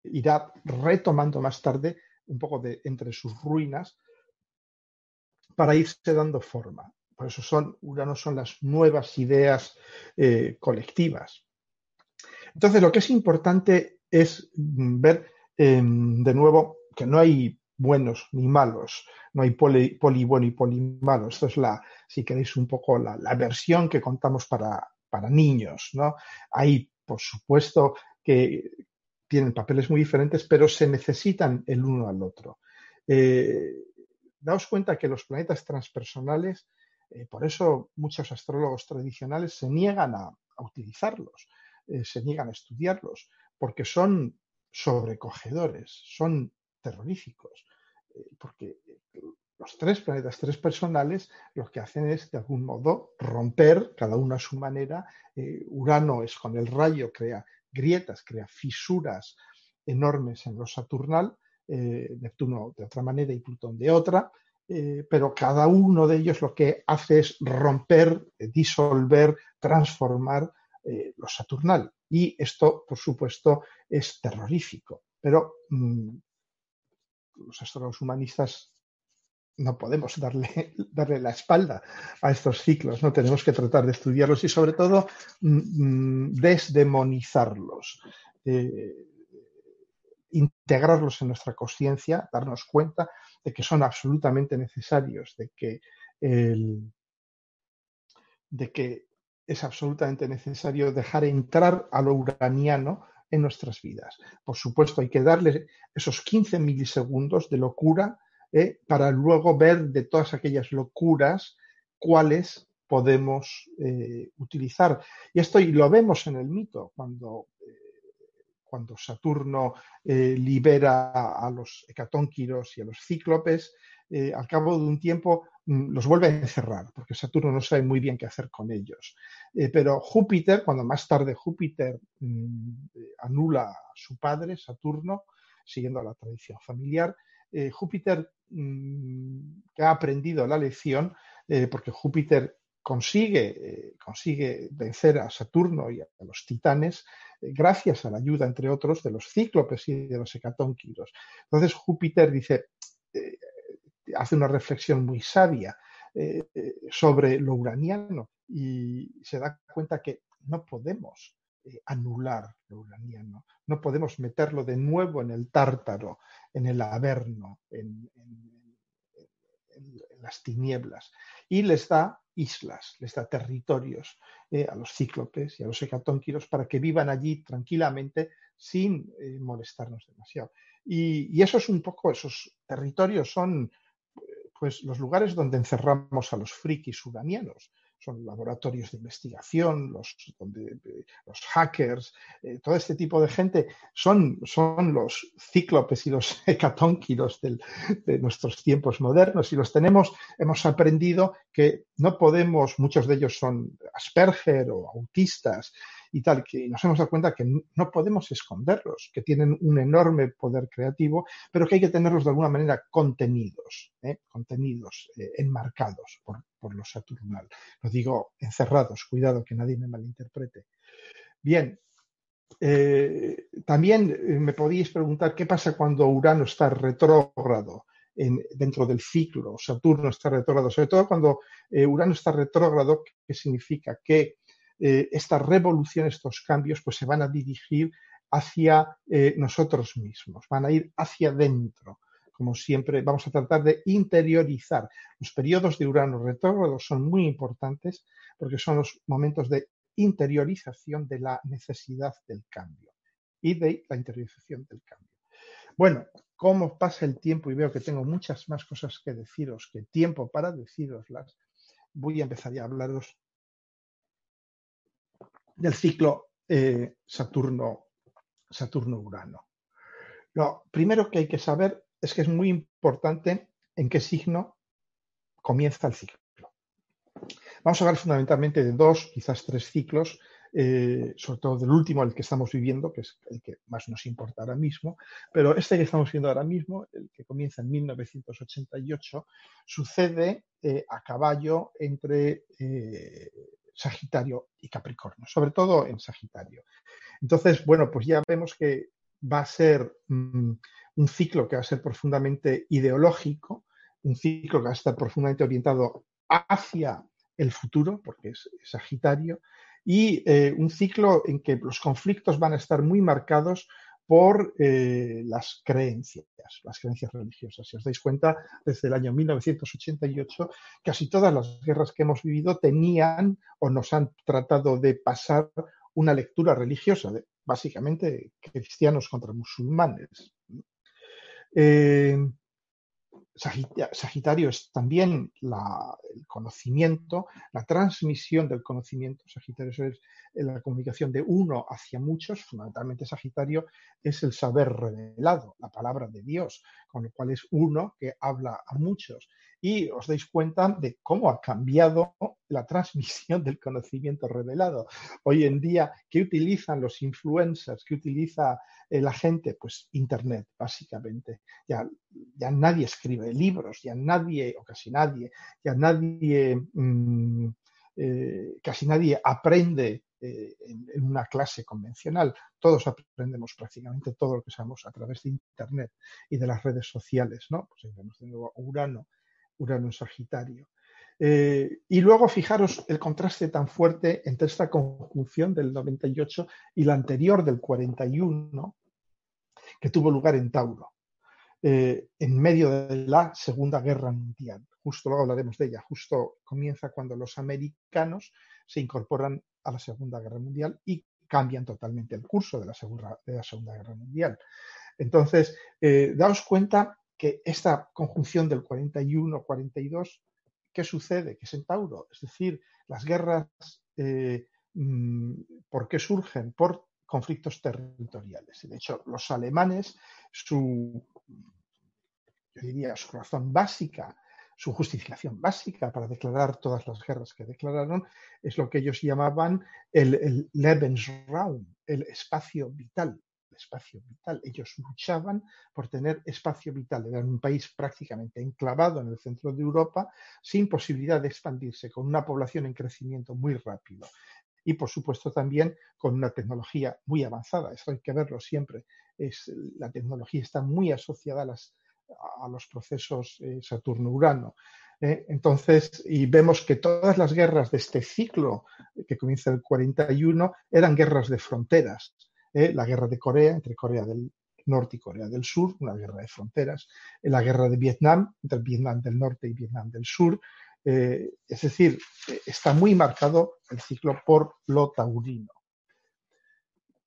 [SPEAKER 2] irá retomando más tarde, un poco de entre sus ruinas, para irse dando forma. Por eso son, son las nuevas ideas eh, colectivas. Entonces, lo que es importante es ver em, de nuevo que no hay buenos ni malos, no hay poli, bueno y poli malo. Esto es la, si queréis, un poco la, versión que contamos para, para niños, ¿no? Hay, por supuesto, que tienen papeles muy diferentes, pero se necesitan el uno al otro. Eh, daos cuenta que los planetas transpersonales, eh, por eso muchos astrólogos tradicionales se niegan a, utilizarlos, eh, se niegan a estudiarlos, porque son sobrecogedores, son terroríficos, porque los tres planetas, tres personales, lo que hacen es, de algún modo, romper, cada uno a su manera. Urano es con el rayo, crea grietas, crea fisuras enormes en lo saturnal, Neptuno de otra manera y Plutón de otra, pero cada uno de ellos lo que hace es romper, disolver, transformar lo saturnal. Y esto, por supuesto, es terrorífico. Pero mm, los astrólogos humanistas no podemos darle, darle la espalda a estos ciclos, no tenemos que tratar de estudiarlos y sobre todo mm, mm, desdemonizarlos, eh, integrarlos en nuestra conciencia, darnos cuenta de que son absolutamente necesarios, de que, de que es absolutamente necesario dejar entrar a lo uraniano en nuestras vidas. Por supuesto, hay que darle esos 15 milisegundos de locura ¿eh? para luego ver de todas aquellas locuras cuáles podemos eh, utilizar. Y esto lo vemos en el mito, cuando, eh, cuando Saturno libera a los hecatónquiros y a los cíclopes, al cabo de un tiempo Mm, los vuelve a encerrar, porque Saturno no sabe muy bien qué hacer con ellos. Pero Júpiter, cuando más tarde Júpiter mm, anula a su padre, Saturno, siguiendo la tradición familiar, Júpiter, que ha aprendido la lección, porque Júpiter consigue, consigue vencer a Saturno y a los titanes gracias a la ayuda, entre otros, de los cíclopes y de los hecatónquiros. Entonces Júpiter dice, hace una reflexión muy sabia sobre lo uraniano y se da cuenta que no podemos eh, anular lo uraniano, no podemos meterlo de nuevo en el tártaro, en el averno, en, las tinieblas. Y les da islas, les da territorios eh, a los cíclopes y a los hecatónquiros para que vivan allí tranquilamente sin eh, molestarnos demasiado. Y, y, eso es un poco, esos territorios son pues los lugares donde encerramos a los frikis uranianos son laboratorios de investigación, los, los hackers, eh, todo este tipo de gente son, son los cíclopes y los hecatónquilos de nuestros tiempos modernos y los tenemos, hemos aprendido que no podemos, muchos de ellos son Asperger o autistas y tal, que nos hemos dado cuenta que no podemos esconderlos, que tienen un enorme poder creativo, pero que hay que tenerlos de alguna manera contenidos, ¿eh? contenidos, eh, enmarcados por, lo saturnal. Lo digo encerrados, cuidado que nadie me malinterprete. Bien, eh, también me podíais preguntar qué pasa cuando Urano está retrógrado. dentro del ciclo, Saturno está retrógrado, sobre todo cuando Urano está retrógrado, que significa que eh, esta revolución, estos cambios, pues se van a dirigir hacia eh, nosotros mismos, van a ir hacia adentro. Como siempre, vamos a tratar de interiorizar. Los periodos de Urano retrógrado son muy importantes porque son los momentos de interiorización de la necesidad del cambio y de la interiorización del cambio. Bueno, cómo pasa el tiempo y veo que tengo muchas más cosas que deciros que tiempo para deciroslas, voy a empezar a hablaros del ciclo eh, Saturno, Saturno-Urano. Lo primero que hay que saber es que es muy importante en qué signo comienza el ciclo. Vamos a hablar fundamentalmente de dos, quizás tres ciclos, eh, sobre todo del último, el que estamos viviendo, que es el que más nos importa ahora mismo, pero este que estamos viendo ahora mismo, el que comienza en 1988, sucede eh, a caballo entre Sagitario y Capricornio, sobre todo en Sagitario. Entonces, bueno, pues ya vemos que va a ser mm, un ciclo que va a ser profundamente ideológico, un ciclo que va a estar profundamente orientado hacia el futuro, porque es, Sagitario, y eh, un ciclo en que los conflictos van a estar muy marcados por eh, las creencias, las creencias religiosas. Si os dais cuenta, desde el año 1988, casi todas las guerras que hemos vivido tenían o nos han tratado de pasar una lectura religiosa, básicamente cristianos contra musulmanes. Eh, Sagitario es también el conocimiento, la transmisión del conocimiento. Sagitario es la comunicación de uno hacia muchos, fundamentalmente Sagitario es el saber revelado, la palabra de Dios, con lo cual es uno que habla a muchos y os dais cuenta de cómo ha cambiado la transmisión del conocimiento revelado. Hoy en día, ¿qué utilizan los influencers? ¿Qué utiliza eh, la gente? Pues Internet, básicamente. Ya, ya nadie escribe libros, ya nadie, o casi nadie, ya nadie, mm, eh, casi nadie aprende eh, en, una clase convencional. Todos aprendemos prácticamente todo lo que sabemos a través de Internet y de las redes sociales, ¿no? Pues tenemos de nuevo Urano Urano en Sagitario. Eh, y luego fijaros el contraste tan fuerte entre esta conjunción del 98 y la anterior del 41, que tuvo lugar en Tauro, eh, en medio de la Segunda Guerra Mundial. Justo luego hablaremos de ella. Justo comienza cuando los americanos se incorporan a la Segunda Guerra Mundial y cambian totalmente el curso de la Segunda, de la segunda Guerra Mundial. Entonces, eh, daos cuenta que esta conjunción del 41-42, ¿qué sucede? Que es en Tauro. Es decir, las guerras, eh, mm, ¿por qué surgen? Por conflictos territoriales. De hecho, los alemanes, su, yo diría, su razón básica, su justificación básica para declarar todas las guerras que declararon es lo que ellos llamaban el Lebensraum, el espacio vital, espacio vital. Ellos luchaban por tener espacio vital. Eran un país prácticamente enclavado en el centro de Europa, sin posibilidad de expandirse, con una población en crecimiento muy rápido. Y, por supuesto, también con una tecnología muy avanzada. Eso hay que verlo siempre. Es, la tecnología está muy asociada a, los procesos eh, Saturno-Urano. ¿eh? entonces, y vemos que todas las guerras de este ciclo que comienza el 41 eran guerras de fronteras. ¿Eh? La guerra de Corea, entre Corea del Norte y Corea del Sur, una guerra de fronteras. La guerra de Vietnam, entre Vietnam del Norte y Vietnam del Sur. Eh, es decir, está muy marcado el ciclo por lo taurino.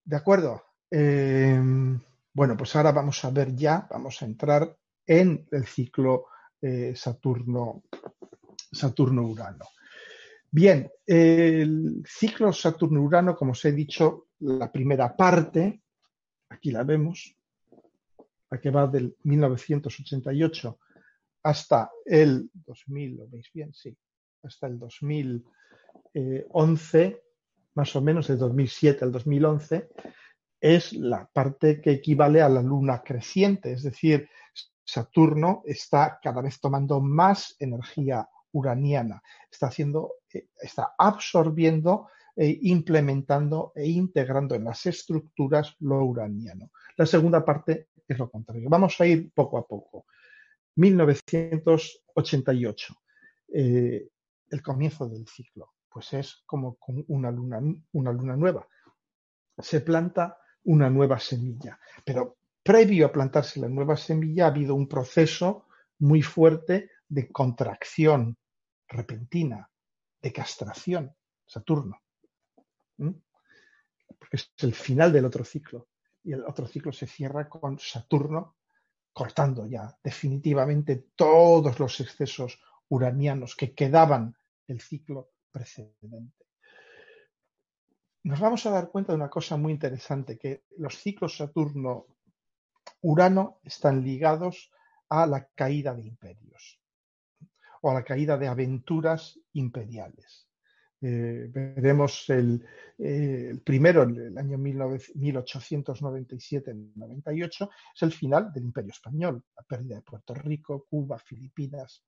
[SPEAKER 2] ¿De acuerdo? bueno, pues ahora vamos a ver ya, vamos a entrar en el ciclo eh, Saturno, Saturno-Urano. Bien, el ciclo Saturno-Urano, como os he dicho, la primera parte, aquí la vemos, la que va del 1988 hasta el 2000, ¿lo veis bien? Sí, hasta el 2011, más o menos de 2007 al 2011, es la parte que equivale a la luna creciente, es decir, Saturno está cada vez tomando más energía uraniana, está haciendo, eh, está absorbiendo, e implementando e integrando en las estructuras lo uraniano. La segunda parte es lo contrario. Vamos a ir poco a poco. 1988, eh, el comienzo del ciclo, pues es como con una luna, una luna nueva. Se planta una nueva semilla, pero previo a plantarse la nueva semilla ha habido un proceso muy fuerte de contracción repentina, de castración, Saturno. Porque es el final del otro ciclo. Y el otro ciclo se cierra con Saturno cortando ya definitivamente todos los excesos uranianos que quedaban del ciclo precedente. Nos vamos a dar cuenta de una cosa muy interesante, que los ciclos Saturno Urano están ligados a la caída de imperios o a la caída de aventuras imperiales. Eh, veremos el, eh, primero, en el año 1897-98, es el final del Imperio Español, la pérdida de Puerto Rico, Cuba, Filipinas,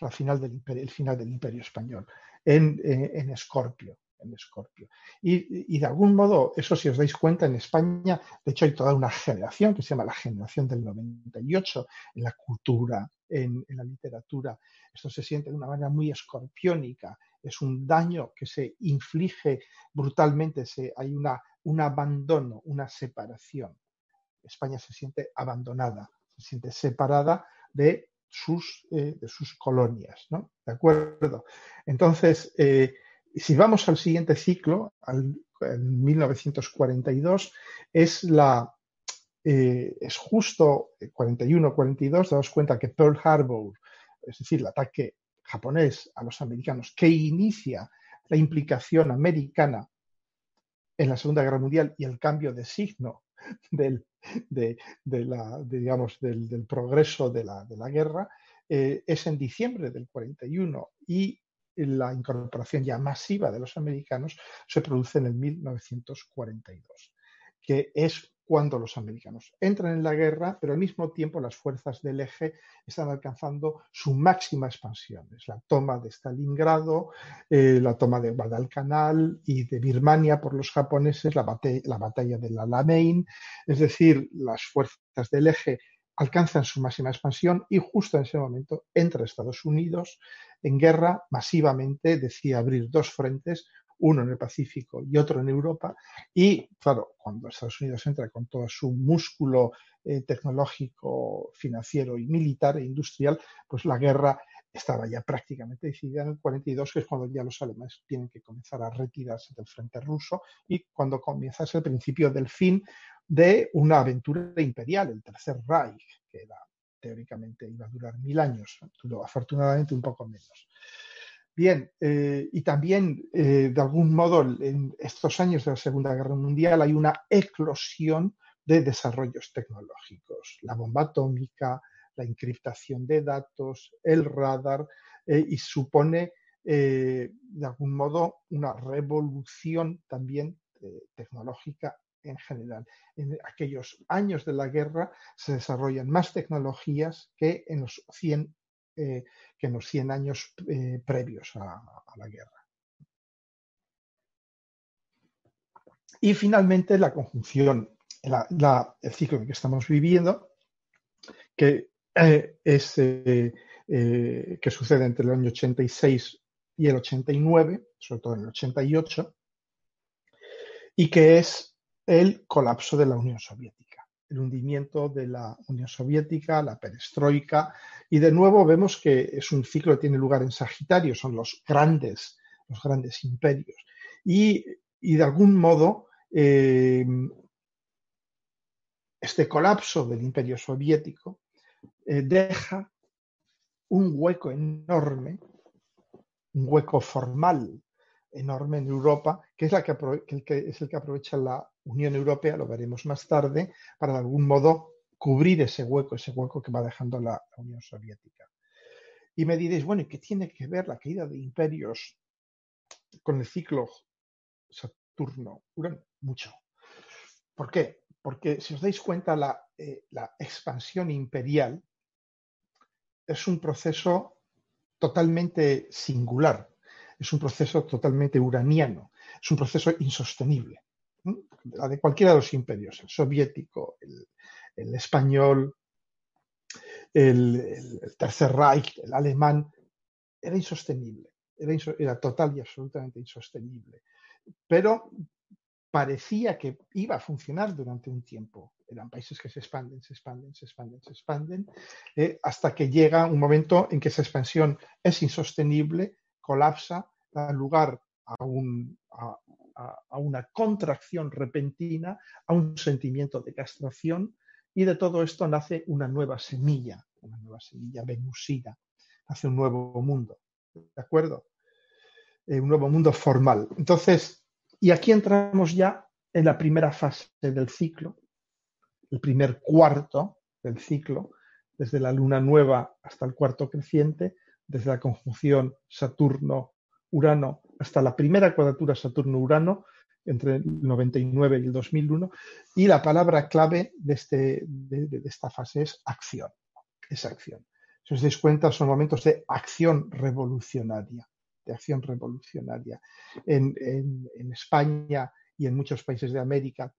[SPEAKER 2] el final del Imperio, el final del imperio Español en, eh, en Escorpio en Escorpio. Y, de algún modo, eso si os dais cuenta, en España, de hecho, hay toda una generación que se llama la generación del 98 en la cultura, en, la literatura. Esto se siente de una manera muy escorpiónica. Es un daño que se inflige brutalmente, se, hay una, un abandono, una separación. España se siente abandonada, se siente separada de sus, eh, de sus colonias, ¿no? ¿De acuerdo? Entonces, eh, si vamos al siguiente ciclo, al 1942, es la eh, es justo 41-42, daos cuenta que Pearl Harbor, es decir, el ataque japonés a los americanos, que inicia la implicación americana en la Segunda Guerra Mundial y el cambio de signo del, de, la, del, progreso de la, guerra, eh, es en diciembre del 41 y la incorporación ya masiva de los americanos se produce en el 1942, que es cuando los americanos entran en la guerra, pero al mismo tiempo las fuerzas del eje están alcanzando su máxima expansión. Es la toma de Stalingrado, eh, la toma de Guadalcanal y de Birmania por los japoneses, la, la batalla de la Alamein, es decir, las fuerzas del eje alcanzan su máxima expansión y justo en ese momento entra Estados Unidos en guerra masivamente, decía abrir dos frentes, uno en el Pacífico y otro en Europa. Y claro, cuando Estados Unidos entra con todo su músculo eh, tecnológico, financiero y militar e industrial, pues la guerra estaba ya prácticamente decidida en el 42, que es cuando ya los alemanes tienen que comenzar a retirarse del frente ruso y cuando comienza el principio del fin de una aventura imperial, el Tercer Reich, que teóricamente iba a durar mil años, afortunadamente un poco menos. Bien, eh, y también, eh, de algún modo, en estos años de la Segunda Guerra Mundial hay una eclosión de desarrollos tecnológicos, la bomba atómica, la encriptación de datos, el radar, eh, y supone, de algún modo, una revolución también tecnológica en general. En aquellos años de la guerra se desarrollan más tecnologías que en los 100, eh, que en los 100 años eh, previos a, la guerra. Y finalmente la conjunción, el ciclo que estamos viviendo, que eh, es que sucede entre el año 86 y el 89, sobre todo en el 88, y que es el colapso de la Unión Soviética, el hundimiento de la Unión Soviética, la perestroika, y de nuevo vemos que es un ciclo que tiene lugar en Sagitario, son los grandes, los grandes imperios. Y, de algún modo, eh, este colapso del imperio soviético eh, deja un hueco enorme, un hueco formal enorme en Europa, que es, la que, es el que aprovecha la Unión Europea, lo veremos más tarde, para de algún modo cubrir ese hueco, ese hueco que va dejando la, Unión Soviética. Y me diréis, bueno, ¿y qué tiene que ver la caída de imperios con el ciclo Saturno? Mucho. ¿Por qué? Porque si os dais cuenta, eh, la expansión imperial es un proceso totalmente singular es un proceso totalmente uraniano, es un proceso insostenible. La de cualquiera de los imperios, el soviético, el, español, el, Tercer Reich, el alemán, era insostenible, era, era total y absolutamente insostenible. Pero parecía que iba a funcionar durante un tiempo. Eran países que se expanden, se expanden, se expanden, se expanden, eh, hasta que llega un momento en que esa expansión es insostenible colapsa, da lugar a, una contracción repentina, a un sentimiento de castración, y de todo esto nace una nueva semilla, una nueva semilla venusina, nace un nuevo mundo, ¿de acuerdo? Eh, un nuevo mundo formal. Entonces, y aquí entramos ya en la primera fase del ciclo, el primer cuarto del ciclo, desde la luna nueva hasta el cuarto creciente, desde la conjunción Saturno-Urano hasta la primera cuadratura Saturno-Urano, entre el 99 y el 2001, y la palabra clave de, este, de, esta fase es acción, es acción. Si os dais cuenta, son momentos de acción revolucionaria, de acción revolucionaria. En, en España y en muchos países de América,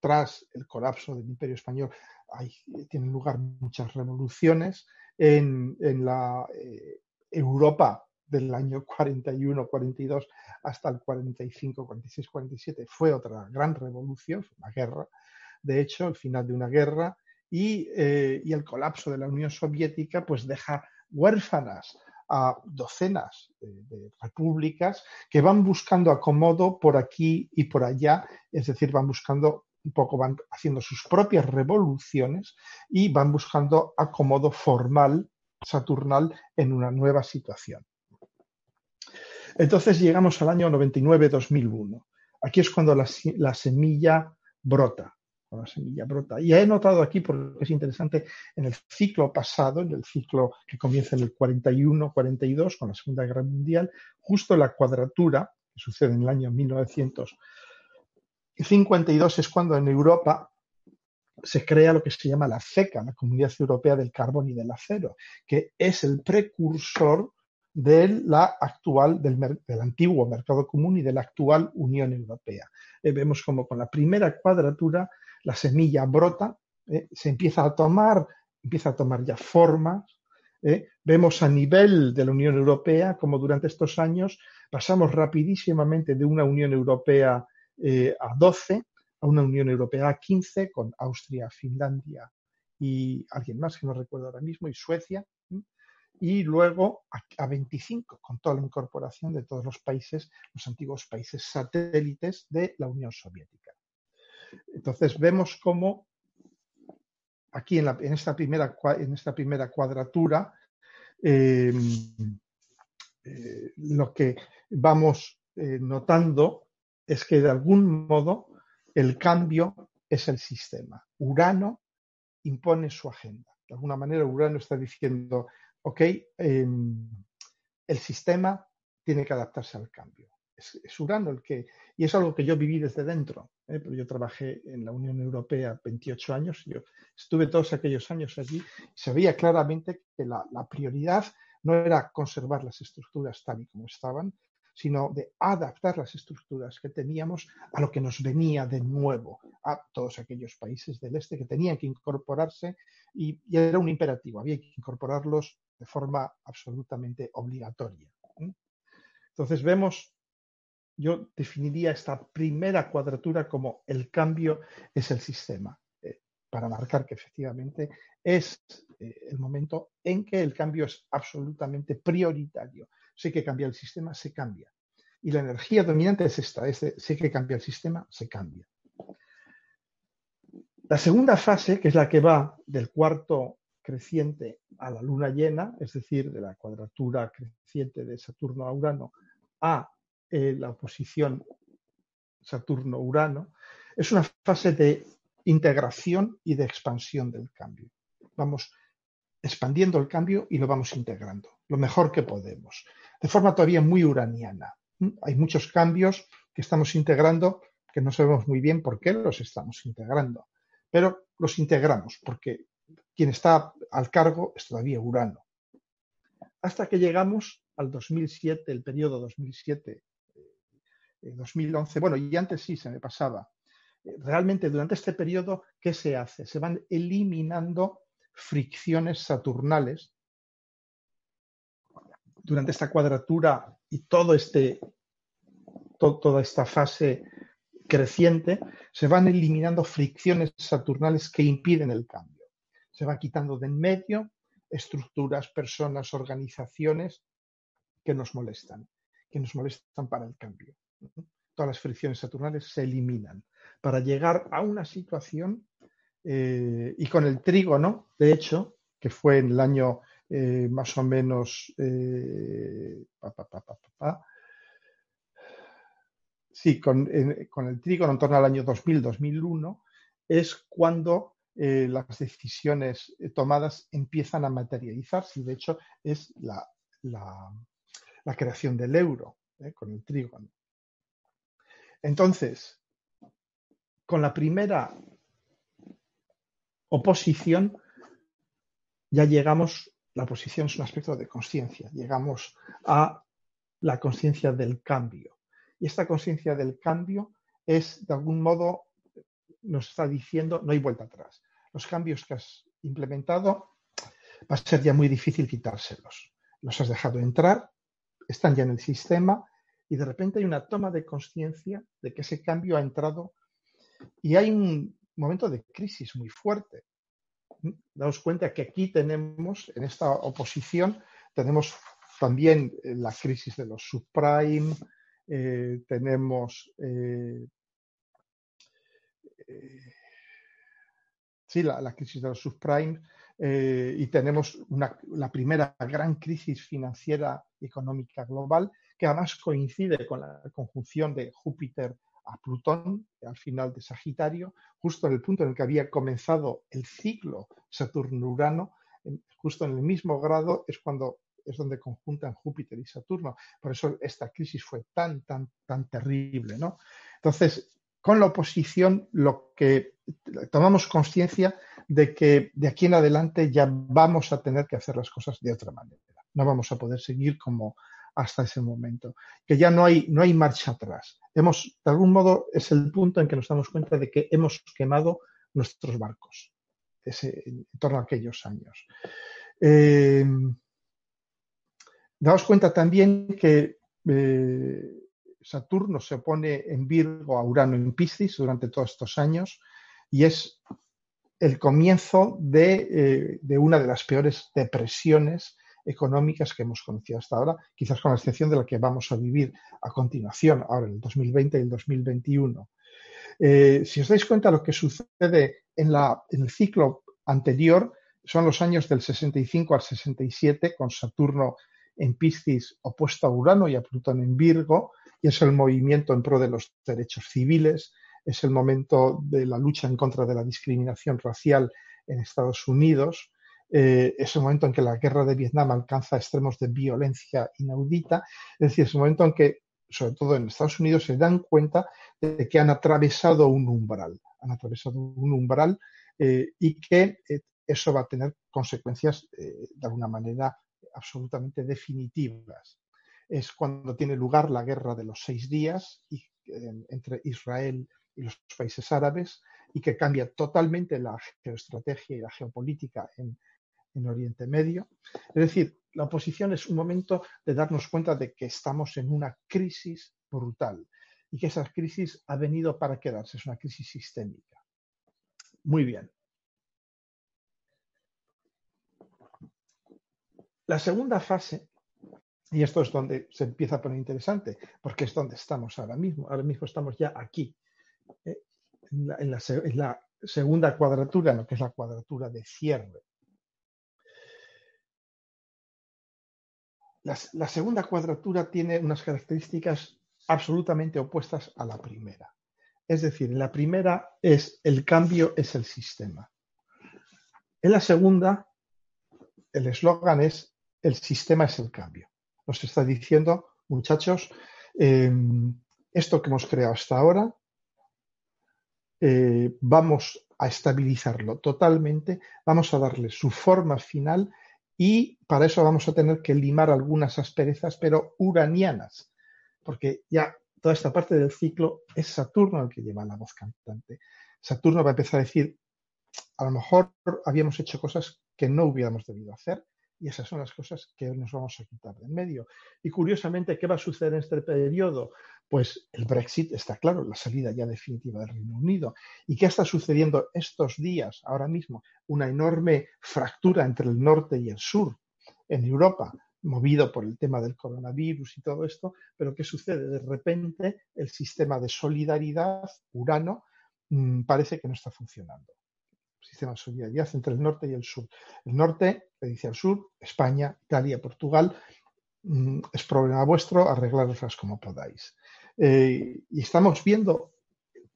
[SPEAKER 2] tras el colapso del Imperio Español, hay, tienen lugar muchas revoluciones en, la eh, Europa del año 41, 42 hasta el 45, 46, 47 fue otra gran revolución, fue una guerra, de hecho, el final de una guerra y, eh, y el colapso de la Unión Soviética pues deja huérfanas a docenas de, repúblicas que van buscando acomodo por aquí y por allá, es decir, van buscando un poco van haciendo sus propias revoluciones y van buscando acomodo formal, saturnal, en una nueva situación. Entonces llegamos al año 99-2001. Aquí es cuando la, semilla brota. La semilla brota. Y he notado aquí, porque es interesante, en el ciclo pasado, en el ciclo que comienza en el 41-42, con la Segunda Guerra Mundial, justo la cuadratura, que sucede en el año 1900 y 52 es cuando en Europa se crea lo que se llama la CECA, la Comunidad Europea del Carbón y del Acero, que es el precursor de la actual, del, antiguo mercado común y de la actual Unión Europea. Eh, vemos como con la primera cuadratura la semilla brota, eh, se empieza a tomar, empieza a tomar ya formas. Eh, vemos a nivel de la Unión Europea como durante estos años pasamos rapidísimamente de una Unión Europea a 12, a una Unión Europea a 15, con Austria, Finlandia y alguien más que no recuerdo ahora mismo, y Suecia, y luego a, 25, con toda la incorporación de todos los países, los antiguos países satélites de la Unión Soviética. Entonces vemos cómo aquí en, esta, primera, en esta primera cuadratura em, eh, lo que vamos eh, notando es que de algún modo el cambio es el sistema. Urano impone su agenda. De alguna manera Urano está diciendo, ok, em, el sistema tiene que adaptarse al cambio. es, Urano el que, y es algo que yo viví desde dentro, ¿eh? pero yo trabajé en la Unión Europea 28 años, yo estuve todos aquellos años allí, y se claramente que la, prioridad no era conservar las estructuras tal y como estaban, sino de adaptar las estructuras que teníamos a lo que nos venía de nuevo, a todos aquellos países del este que tenían que incorporarse y era un imperativo, había que incorporarlos de forma absolutamente obligatoria. Entonces vemos yo definiría esta primera cuadratura como el cambio es el sistema, eh, para marcar que efectivamente es eh, el momento en que el cambio es absolutamente prioritario. Si que cambiar el sistema, se cambia. Y la energía dominante es esta, es que cambiar el sistema, se cambia. La segunda fase, que es la que va del cuarto creciente a la luna llena, es decir, de la cuadratura creciente de Saturno a Urano a eh, la oposición Saturno-Urano, es una fase de integración y de expansión del cambio. Vamos expandiendo el cambio y lo vamos integrando, lo mejor que podemos, de forma todavía muy uraniana. ¿Mm? Hay muchos cambios que estamos integrando que no sabemos muy bien por qué los estamos integrando, pero los integramos porque quien está al cargo es todavía Urano. Hasta que llegamos al 2007, el periodo 2007 2011, bueno, y antes sí se me pasaba. Eh, realmente durante este periodo, ¿qué se hace? Se van eliminando fricciones saturnales durante esta cuadratura y este, toda esta fase creciente, se van eliminando fricciones saturnales que impiden el cambio. Se van quitando de en medio estructuras, personas, organizaciones que nos molestan, que nos molestan para el cambio todas las fricciones saturnales se eliminan para llegar a una situación eh, y con el trígono, de hecho, que fue en el año eh, más o menos eh, sí, con, el trígono en torno al año 2000-2001 es cuando las decisiones tomadas empiezan a materializarse y de hecho es la, la creación del euro con el trígono. Entonces, con la primera oposición, ya llegamos, la oposición es un aspecto de conciencia, llegamos a la conciencia del cambio. Y esta conciencia del cambio es, de algún modo, nos está diciendo, no hay vuelta atrás. Los cambios que has implementado va a ser ya muy difícil quitárselos. Los has dejado entrar, están ya en el sistema y de repente hay una toma de conciencia de que ese cambio ha entrado y hay un momento de crisis muy fuerte. Daos cuenta que aquí tenemos, en esta oposición, tenemos también eh, la crisis de los subprime, eh, tenemos eh, sí, la, crisis de los subprime y tenemos la primera gran crisis financiera y económica global que además coincide con la conjunción de Júpiter a Plutón al final de Sagitario, justo en el punto en el que había comenzado el ciclo Saturno-Urano, justo en el mismo grado es cuando es donde conjuntan Júpiter y Saturno. Por eso esta crisis fue tan, tan, tan terrible, ¿no? Entonces, con la oposición, lo que tomamos conciencia de que de aquí en adelante ya vamos a tener que hacer las cosas de otra manera. No vamos a poder seguir como hasta ese momento, que ya no hay, no hay marcha atrás. Hemos, de algún modo, es el punto en que nos damos cuenta de que hemos quemado nuestros barcos en torno a aquellos años. Eh, daos cuenta también que eh, Saturno se opone en Virgo a Urano en Piscis durante todos estos años y es el comienzo de, eh, de una de las peores depresiones económicas que hemos conocido hasta ahora, quizás con la excepción de la que vamos a vivir a continuación, ahora en el 2020 y el 2021. Eh, si os dais cuenta, lo que sucede en el ciclo anterior son los años del 65 al 67, con Saturno en Piscis opuesto a Urano y a Plutón en Virgo, es el movimiento en pro de los derechos civiles, es el momento de la lucha en contra de la discriminación racial en Estados Unidos, eh, es el momento en que la guerra de Vietnam alcanza extremos de violencia inaudita, es decir, es el momento en que sobre todo en Estados Unidos, se dan cuenta de que han atravesado un umbral, han atravesado un umbral eh, y que eh, eso va a tener consecuencias de alguna manera absolutamente definitivas. Es cuando tiene lugar la guerra de los seis días entre Israel y los países árabes y que cambia totalmente la geoestrategia y la geopolítica en, en Oriente Medio. Es decir, la oposición es un momento de darnos cuenta de que estamos en una crisis brutal y que esa crisis ha venido para quedarse, es una crisis sistémica. Muy bien. La segunda fase, y esto es donde se empieza a poner interesante, porque es donde estamos ahora mismo. Ahora mismo estamos ya aquí, eh, en, la, segunda cuadratura, lo que es la cuadratura de cierre. la segunda cuadratura tiene unas características absolutamente opuestas a la primera. Es decir, en la primera es el cambio es el sistema. En la segunda, el eslogan es el sistema es el cambio. Nos está diciendo, muchachos, em, esto que hemos creado hasta ahora, eh, vamos a estabilizarlo totalmente, vamos a darle su forma final y para eso vamos a tener que limar algunas asperezas, pero uranianas, porque ya toda esta parte del ciclo es Saturno el que lleva la voz cantante. Saturno va a empezar a decir, a lo mejor habíamos hecho cosas que no hubiéramos debido hacer, y esas son las cosas que nos vamos a quitar de en medio. Y curiosamente, ¿qué va a suceder en este periodo? Pues el Brexit está claro, la salida ya definitiva del Reino Unido. ¿Y qué está sucediendo estos días, ahora mismo? Una enorme fractura entre el norte y el sur en Europa, movido por el tema del coronavirus y todo esto, pero ¿qué sucede? De repente el sistema de solidaridad, Urano, mm, parece que no está funcionando sistema de solidaridad entre el norte y el sur. El norte le dice al sur, España, Italia, Portugal, mm, es problema vuestro, arreglaroslas como podáis. Eh, y estamos viendo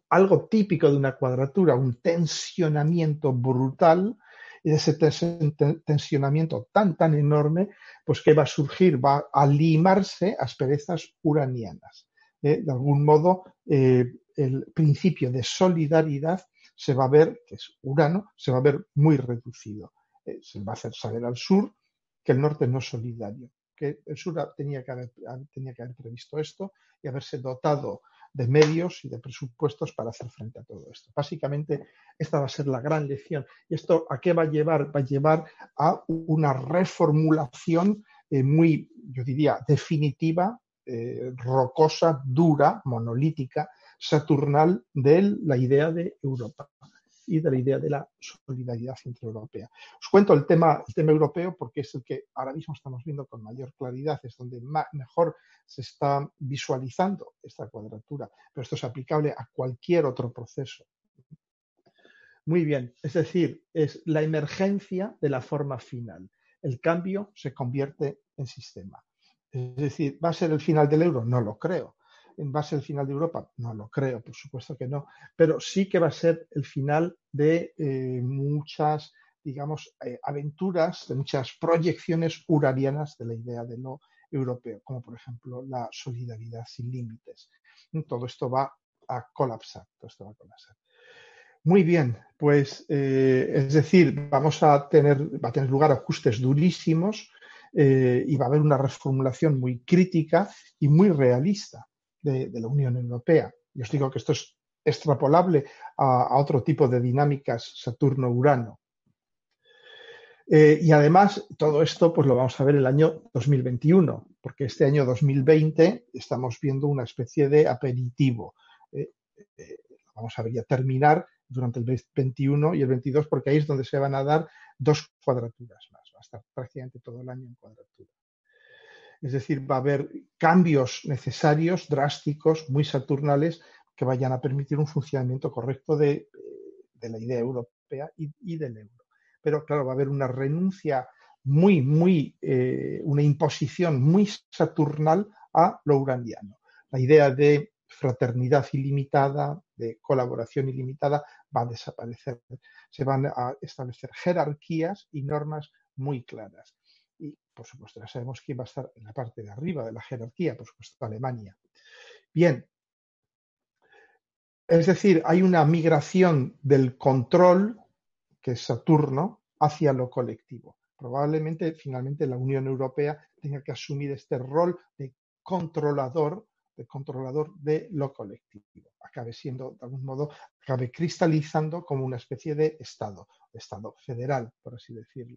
[SPEAKER 2] algo típico de una cuadratura, un tensionamiento brutal, y ese tensionamiento tan, tan enorme, pues que va a surgir, va a limarse asperezas uranianas. Eh, de algún modo, eh, el principio de solidaridad se va a ver, que es Urano, se va a ver muy reducido. Eh, se va a hacer saber al sur que el norte no es solidario, que el sur tenía que, haber, tenía que haber previsto esto y haberse dotado de medios y de presupuestos para hacer frente a todo esto. Básicamente, esta va a ser la gran lección. ¿Y esto a qué va a llevar? Va a llevar a una reformulación eh, muy, yo diría, definitiva, eh, rocosa, dura, monolítica saturnal de la idea de Europa y de la idea de la solidaridad europea. Os cuento el tema, el tema europeo porque es el que ahora mismo estamos viendo con mayor claridad, es donde mejor se está visualizando esta cuadratura, pero esto es aplicable a cualquier otro proceso. Muy bien, es decir, es la emergencia de la forma final. El cambio se convierte en sistema. Es decir, ¿va a ser el final del euro? No lo creo en base al final de Europa? No lo creo, por supuesto que no, pero sí que va a ser el final de eh, muchas, digamos, eh, aventuras, de muchas proyecciones urarianas de la idea de lo europeo, como por ejemplo la solidaridad sin límites. Todo esto va a colapsar, todo esto va a colapsar. Muy bien, pues eh, es decir, vamos a tener, va a tener lugar ajustes durísimos y va a haber una reformulación muy crítica y muy realista de, la Unión Europea. Y os digo que esto es extrapolable a, otro tipo de dinámicas Saturno-Urano. Eh, y además, todo esto pues lo vamos a ver el año 2021, porque este año 2020 estamos viendo una especie de aperitivo. Eh, eh, vamos a ver ya terminar durante el 21 y el 22, porque ahí es donde se van a dar dos cuadraturas más. Va a estar prácticamente todo el año en cuadratura. Es decir, va a haber cambios necesarios, drásticos, muy saturnales, que vayan a permitir un funcionamiento correcto de, la idea europea y, del euro. Pero claro, va a haber una renuncia muy, muy, eh, una imposición muy saturnal a lo uraniano. La idea de fraternidad ilimitada, de colaboración ilimitada, va a desaparecer. Se van a establecer jerarquías y normas muy claras. Y, por supuesto, ya sabemos quién va a estar en la parte de arriba de la jerarquía, por supuesto, Alemania. Bien, es decir, hay una migración del control, que es Saturno, hacia lo colectivo. Probablemente, finalmente, la Unión Europea tenga que asumir este rol de controlador, de controlador de lo colectivo. Acabe siendo, de algún modo, acabe cristalizando como una especie de Estado, Estado federal, por así decirlo.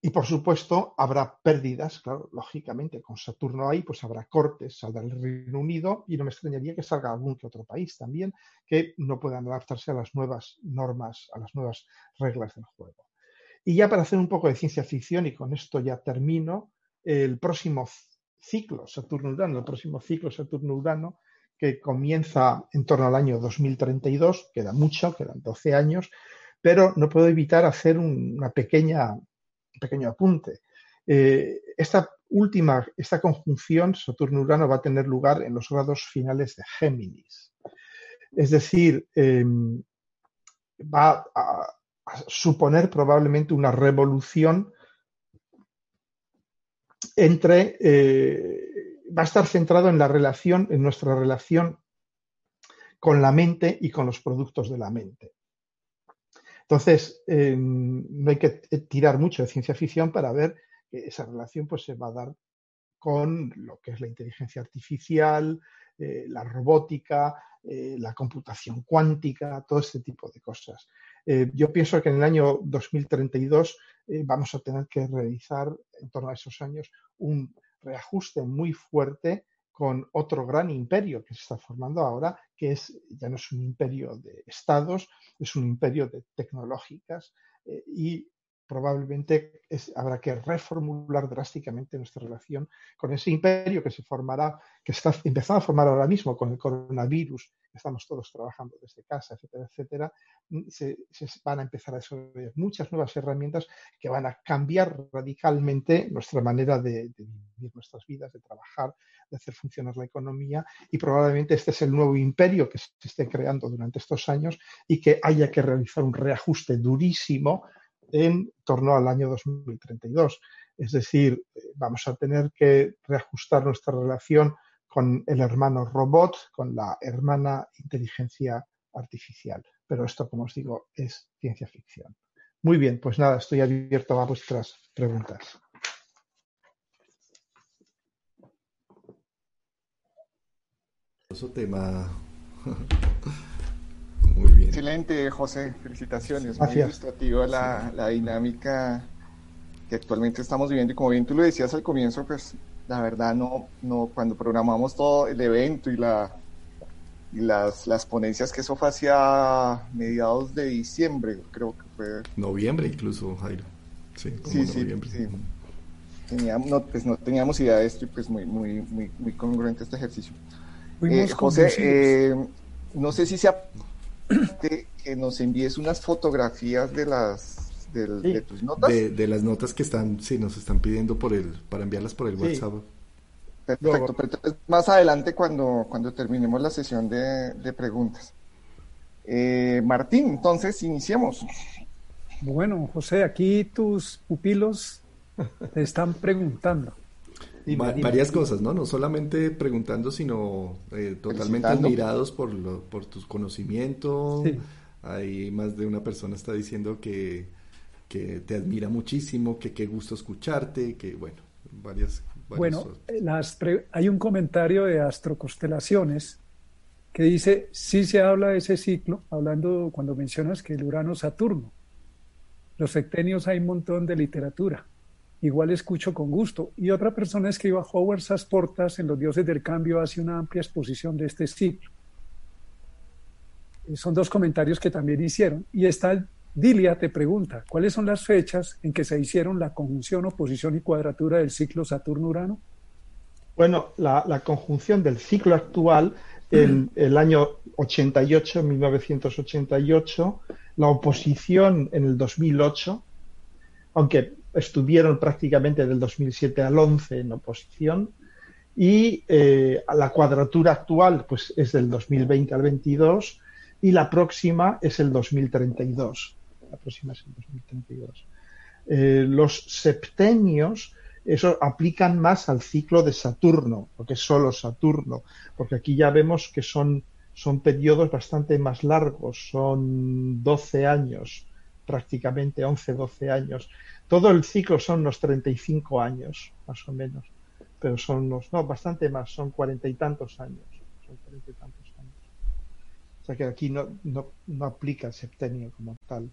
[SPEAKER 2] Y por supuesto, habrá pérdidas, claro, lógicamente, con Saturno ahí, pues habrá cortes, saldrá el Reino Unido y no me extrañaría que salga algún que otro país también que no puedan adaptarse a las nuevas normas, a las nuevas reglas del juego. Y ya para hacer un poco de ciencia ficción, y con esto ya termino, el próximo ciclo Saturno-Urano, el próximo ciclo Saturno-Urano, que comienza en torno al año 2032, queda mucho, quedan 12 años, pero no puedo evitar hacer una pequeña pequeño apunte. Eh, esta última, esta conjunción Saturno-Urano va a tener lugar en los grados finales de Géminis. Es decir, em, va a, suponer probablemente una revolución entre, eh, va a estar centrado en la relación, en nuestra relación con la mente y con los productos de la mente. Entonces, em, no hay que tirar mucho de ciencia ficción para ver que esa relación pues, se va a dar con lo que es la inteligencia artificial, eh, la robótica, eh, la computación cuántica, todo este tipo de cosas. Eh, yo pienso que en el año 2032 vamos a tener que realizar, en torno a esos años, un reajuste muy fuerte con otro gran imperio que se está formando ahora, que es ya no es un imperio de estados, es un imperio de tecnológicas eh, y probablemente habrá que reformular drásticamente nuestra relación con ese imperio que se formará, que está empezando a formar ahora mismo con el coronavirus, estamos todos trabajando desde casa, etcétera, etcétera, mm, se, van a empezar a desarrollar muchas nuevas herramientas que van a cambiar radicalmente nuestra manera de, de vivir nuestras vidas, de trabajar, de hacer funcionar la economía. Y probablemente este es el nuevo imperio que se esté creando durante estos años y que haya que realizar un reajuste durísimo en torno al año 2032. Es decir, vamos a tener que reajustar nuestra relación con el hermano robot, con la hermana inteligencia artificial. Pero esto, como os digo, es ciencia ficción. Muy bien, pues nada, estoy abierto a vuestras preguntas.
[SPEAKER 1] tema
[SPEAKER 3] Excelente, José. Felicitaciones. Muy ilustrativa la, la, dinámica que actualmente estamos viviendo. Y como bien tú lo decías al comienzo, pues la verdad no, no cuando programamos todo el evento y la y las, las ponencias que eso fue hacia mediados de diciembre, creo que fue.
[SPEAKER 1] Noviembre incluso, Jairo. Sí,
[SPEAKER 3] sí, sí, Teníamos, no, pues no teníamos idea de esto y pues muy, muy, muy, muy congruente este ejercicio. Eh, José, eh, no sé si sea que nos envíes unas fotografías de las de, tus notas.
[SPEAKER 1] De, las notas que están, sí, nos están pidiendo por el, para enviarlas por el WhatsApp.
[SPEAKER 3] Perfecto, pero más adelante cuando, cuando terminemos la sesión de, preguntas. Eh, Martín, entonces iniciemos.
[SPEAKER 4] Bueno, José, aquí tus pupilos te están preguntando
[SPEAKER 1] varias cosas, ¿no? No solamente preguntando, sino eh, totalmente admirados por, lo, por tus conocimientos. Hay más de una persona está diciendo que, que te admira muchísimo, que qué gusto escucharte, que bueno, varias...
[SPEAKER 4] bueno, las hay un comentario de Astroconstelaciones que dice, sí se habla de ese ciclo, hablando cuando mencionas que el Urano-Saturno. Los sectenios hay un montón de literatura igual escucho con gusto. Y otra persona escriba Howard Sasportas en Los Dioses del Cambio hace una amplia exposición de este ciclo. Eh, son dos comentarios que también hicieron. Y está Dilia te pregunta, ¿cuáles son las fechas en que se hicieron la conjunción, oposición y cuadratura del ciclo Saturno-Urano?
[SPEAKER 2] Bueno, la, conjunción del ciclo actual, en el año 88, 1988, la oposición en el 2008, aunque estuvieron prácticamente del 2007 al 11 en oposición y eh, la cuadratura actual pues es del 2020 al 22 y la próxima es el 2032. La próxima es el 2032. los septenios, eso aplican más al ciclo de Saturno, porque es solo Saturno, porque aquí ya vemos que son, son periodos bastante más largos, son 12 años, prácticamente 11, 12 años. Todo el ciclo son unos 35 años, más o menos, pero son unos, no, bastante más, son cuarenta y tantos años, son cuarenta y tantos años. O sea que aquí no, no, no aplica el septenio como tal.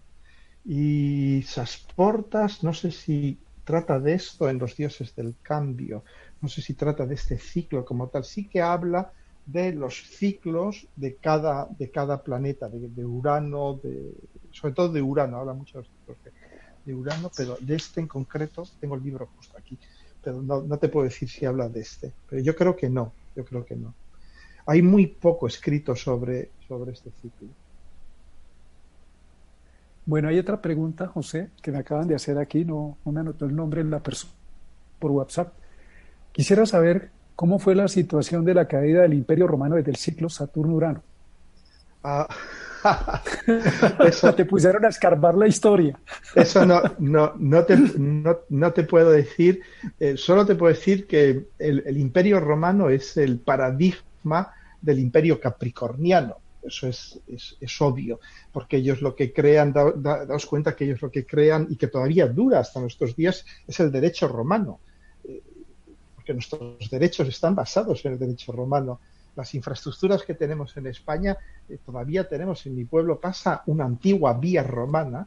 [SPEAKER 2] Y Sasportas, no sé si trata de esto en los dioses del cambio, no sé si trata de este ciclo como tal, sí que habla de los ciclos de cada, de cada planeta, de, Urano, de, sobre todo de Urano, habla mucho de, de, Urano, pero de este en concreto, tengo el libro justo aquí, pero no, no te puedo decir si habla de este, pero yo creo que no, yo creo que no. Hay muy poco escrito sobre, sobre este ciclo.
[SPEAKER 4] Bueno, hay otra pregunta, José, que me acaban de hacer aquí, no, me anotó el nombre en la persona por WhatsApp. Quisiera saber cómo fue la situación de la caída del Imperio Romano desde el ciclo Saturno-Urano. Ah, eso, te pusieron a escarbar la historia.
[SPEAKER 2] Eso no, no, no, te, no, te puedo decir, eh, solo te puedo decir que el, el Imperio Romano es el paradigma del Imperio Capricorniano eso es, es, obvio, porque ellos lo que crean, daos cuenta que ellos lo que crean y que todavía dura hasta nuestros días es el derecho romano, eh, porque nuestros derechos están basados en el derecho romano. Las infraestructuras que tenemos en España, eh, todavía tenemos en mi pueblo, pasa una antigua vía romana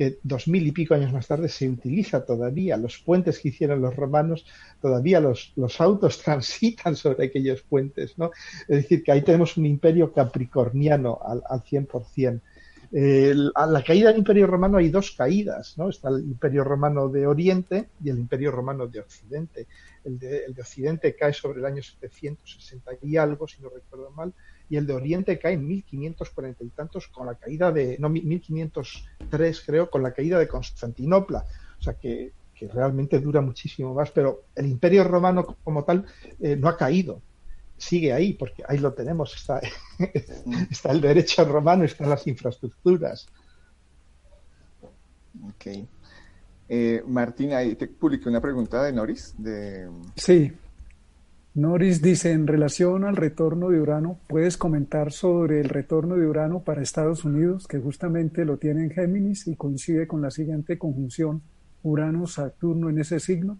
[SPEAKER 2] que dos mil y pico años más tarde se utiliza todavía. Los puentes que hicieron los romanos, todavía los, los autos transitan sobre aquellos puentes, ¿no? Es decir, que ahí tenemos un imperio capricorniano al, al 100%. A la caída del Imperio Romano hay dos caídas, ¿no? Está el Imperio Romano de Oriente y el Imperio Romano de Occidente. El de, el de Occidente cae sobre el año 760 y algo, si no recuerdo mal, y el de Oriente cae en 1540 y tantos con la caída de, no, 1503 creo, con la caída de Constantinopla. O sea que, realmente dura muchísimo más, pero el imperio romano como tal eh, no ha caído, sigue ahí, porque ahí lo tenemos, está, está el derecho romano, están las infraestructuras.
[SPEAKER 3] Ok. Eh, Martín, ahí te publiqué una pregunta de Noris. De...
[SPEAKER 4] Sí, Norris dice, en relación al retorno de Urano, ¿puedes comentar sobre el retorno de Urano para Estados Unidos, que justamente lo tiene en Géminis y coincide con la siguiente conjunción Urano-Saturno en ese signo?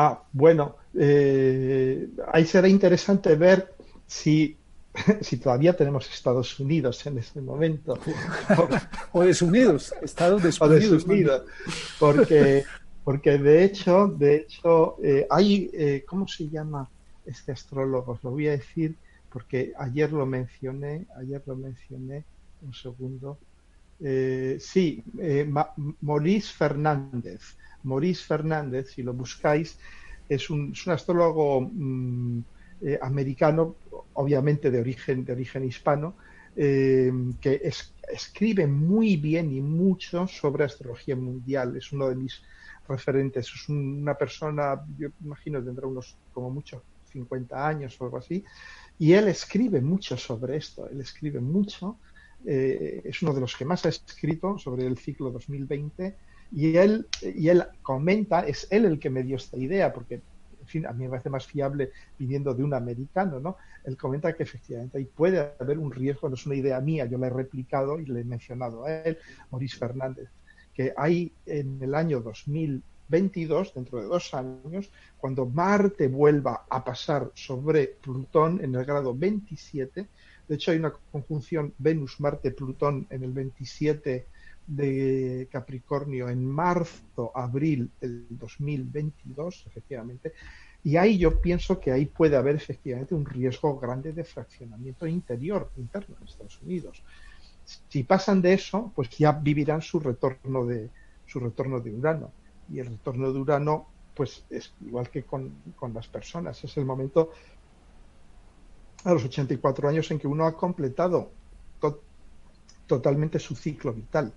[SPEAKER 2] Ah, bueno, eh, ahí será interesante ver si, si todavía tenemos Estados Unidos en ese momento.
[SPEAKER 4] o desunidos, Estados desunidos.
[SPEAKER 2] O porque porque de hecho, de hecho, eh, hay, eh, ¿cómo se llama este astrólogo? Os lo voy a decir porque ayer lo mencioné, ayer lo mencioné, un segundo. Eh, sí, Maurice Fernández. Maurice Fernández, si lo buscáis, es un, es un astrólogo mm, americano, obviamente de origen, de origen hispano, que escribe muy bien y mucho sobre astrología mundial. Es uno de mis referentes. Es una persona, yo imagino tendrá unos como mucho 50 años o algo así, y él escribe mucho sobre esto, él escribe mucho, eh, es uno de los que más ha escrito sobre el ciclo 2020 y él, y él comenta, es él el que me dio esta idea, porque en fin, a mí me parece más fiable viniendo de un americano, ¿no? Él comenta que efectivamente ahí puede haber un riesgo, no es una idea mía, yo la he replicado y le he mencionado a él, Maurice Fernández, que hay en el año 2022, dentro de dos años, cuando Marte vuelva a pasar sobre Plutón en el grado 27. De hecho, hay una conjunción Venus-Marte-Plutón en el 27 de Capricornio en marzo, abril del 2022, efectivamente. Y ahí yo pienso que ahí puede haber efectivamente un riesgo grande de fraccionamiento interior, interno en Estados Unidos si pasan de eso, pues ya vivirán su retorno de su retorno de Urano. Y el retorno de Urano, pues es igual que con, las personas, es el momento a los 84 años en que uno ha completado totalmente su ciclo vital.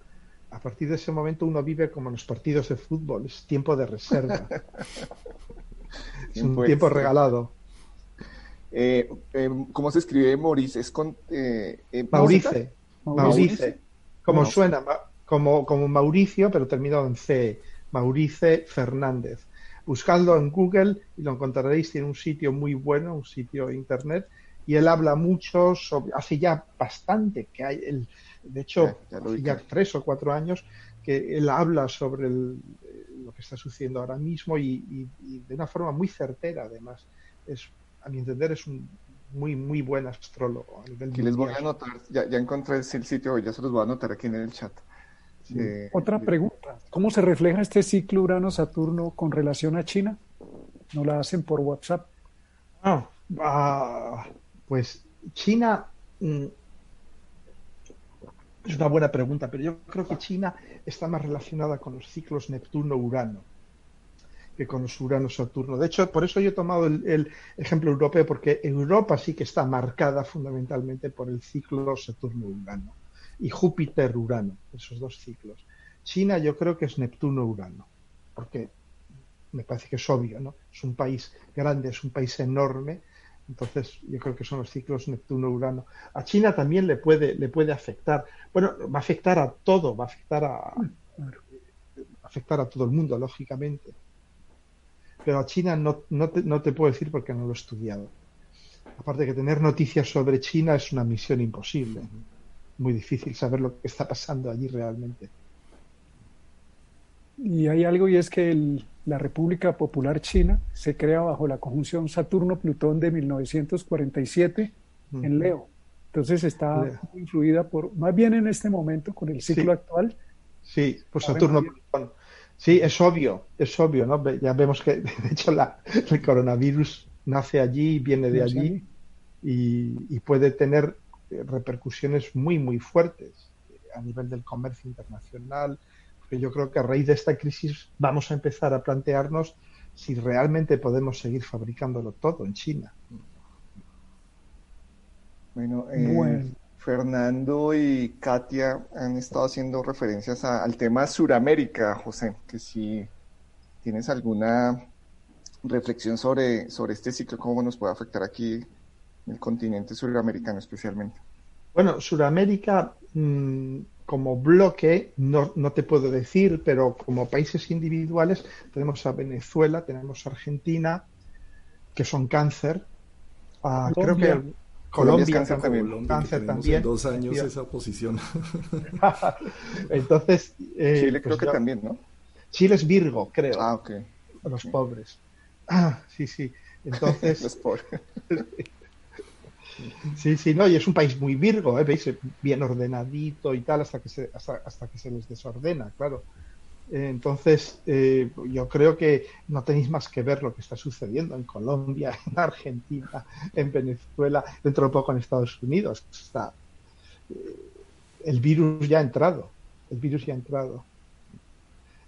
[SPEAKER 2] A partir de ese momento uno vive como en los partidos de fútbol, es tiempo de reserva. es un tiempo regalado.
[SPEAKER 3] Eh, eh, ¿Cómo se escribe Maurice? Es con
[SPEAKER 2] eh, Maurice. Maurice. Como suena, como, como Mauricio, pero terminado en C, Maurice Fernández. Buscadlo en Google y lo encontraréis, tiene un sitio muy bueno, un sitio de internet, y él habla mucho sobre, hace ya bastante que hay, el, de hecho, hace ya tres o cuatro años que él habla sobre lo que está sucediendo ahora mismo y, de una forma muy certera, además. Es, a mi entender, es un muy, muy buen astrólogo.
[SPEAKER 3] aquí les voy a anotar, ya, ya encontré el sitio, ya se los voy a anotar aquí en el chat.
[SPEAKER 4] Otra pregunta, ¿cómo se refleja este ciclo Urano-Saturno con relación a China? ¿No la hacen por WhatsApp?
[SPEAKER 2] Ah, ah pues China mm, es una buena pregunta, pero yo creo que China está más relacionada con los ciclos Neptuno-Urano que con los Urano-Saturno. De hecho, por eso yo he tomado el, ejemplo europeo, porque Europa sí que está marcada fundamentalmente por el ciclo Saturno-Urano y Júpiter-Urano, esos dos ciclos. China yo creo que es Neptuno-Urano, porque me parece que es obvio, ¿no? Es un país grande, es un país enorme, entonces, yo creo que son los ciclos Neptuno-Urano. A China también le puede, le puede afectar. Bueno, va a afectar a todo, va a afectar a, afectar a todo el mundo, lógicamente. Pero a China no, no, te, no te puedo decir porque no lo he estudiado. Aparte que tener noticias sobre China es una misión imposible. Muy difícil saber lo que está pasando allí realmente.
[SPEAKER 4] Y hay algo y es que el, la República Popular China se crea bajo la conjunción Saturno-Plutón de 1947 en Leo. Entonces está influida por, más bien en este momento, con el ciclo actual.
[SPEAKER 2] Sí, por Saturno-Plutón. Sí, es obvio, es obvio, ¿no? Ya vemos que, de hecho, la, el coronavirus nace allí, viene de allí y, y puede tener repercusiones muy, muy fuertes a nivel del comercio internacional, yo creo que a raíz de esta crisis vamos a empezar a plantearnos si realmente podemos seguir fabricándolo todo en China.
[SPEAKER 3] Bueno, eh, Fernando y Katia han estado haciendo referencias al tema Suramérica, José, que si tienes alguna reflexión sobre, sobre este ciclo, cómo nos puede afectar aquí en el continente suramericano especialmente.
[SPEAKER 2] Bueno, Suramérica mm, como bloque, no, no, te puedo decir, pero como países individuales tenemos a Venezuela, tenemos a Argentina, que son cáncer. creo que Colombia, cáncer también. Cáncer también.
[SPEAKER 1] dos años esa posición.
[SPEAKER 2] Entonces.
[SPEAKER 3] Eh, Chile creo pues que también, ¿no?
[SPEAKER 2] Chile es Virgo, creo.
[SPEAKER 3] Ah, ok.
[SPEAKER 2] Los pobres. Ah, sí, sí. Entonces.
[SPEAKER 3] Los pobres.
[SPEAKER 2] Sí, sí, no, y es un país muy virgo, ¿eh? ¿veis? Bien ordenadito y tal, hasta que se, hasta, que se les desordena, claro. entonces, eh, yo creo que no tenéis más que ver lo que está sucediendo en Colombia, en Argentina, en Venezuela, dentro de poco en Estados Unidos. Está, eh, el virus ya ha entrado, el virus ya ha entrado.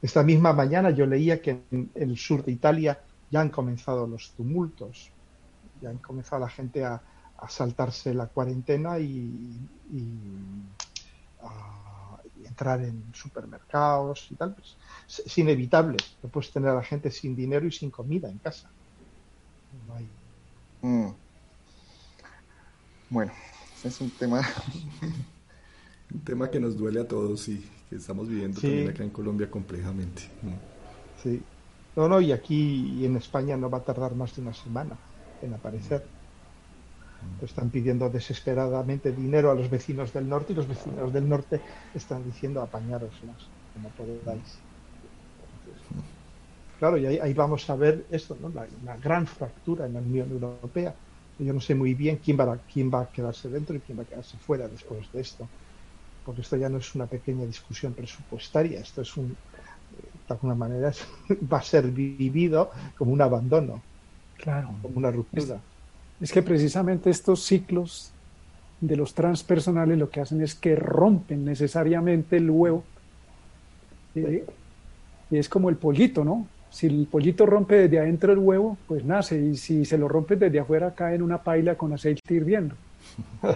[SPEAKER 2] Esta misma mañana yo leía que en el sur de Italia ya han comenzado los tumultos, ya han comenzado la gente a, a saltarse la cuarentena y, entrar en supermercados y tal, pues es, inevitable. No puedes tener a la gente sin dinero y sin comida en casa.
[SPEAKER 3] Mm. Bueno, es un tema.
[SPEAKER 1] un tema que nos duele a todos y que estamos viviendo también acá en Colombia complejamente.
[SPEAKER 2] Mm. Sí. No, no, y aquí y en España no va a tardar más de una semana en aparecer están pidiendo desesperadamente dinero a los vecinos del norte y los vecinos del norte están diciendo apañaros más, como podáis. Claro, y ahí, vamos a ver esto, ¿no? La, gran fractura en la Unión Europea. Yo no sé muy bien quién va, a, quién va a quedarse dentro y quién va a quedarse fuera después de esto. Porque esto ya no es una pequeña discusión presupuestaria, esto es un, de alguna manera, va a ser vivido como un abandono,
[SPEAKER 4] claro.
[SPEAKER 2] como una ruptura
[SPEAKER 4] es que precisamente estos ciclos de los transpersonales lo que hacen es que rompen necesariamente el huevo. Eh, y es como el pollito, ¿no? Si el pollito rompe desde adentro el huevo, pues nace. Y si se lo rompe desde afuera, cae en una paila con aceite hirviendo.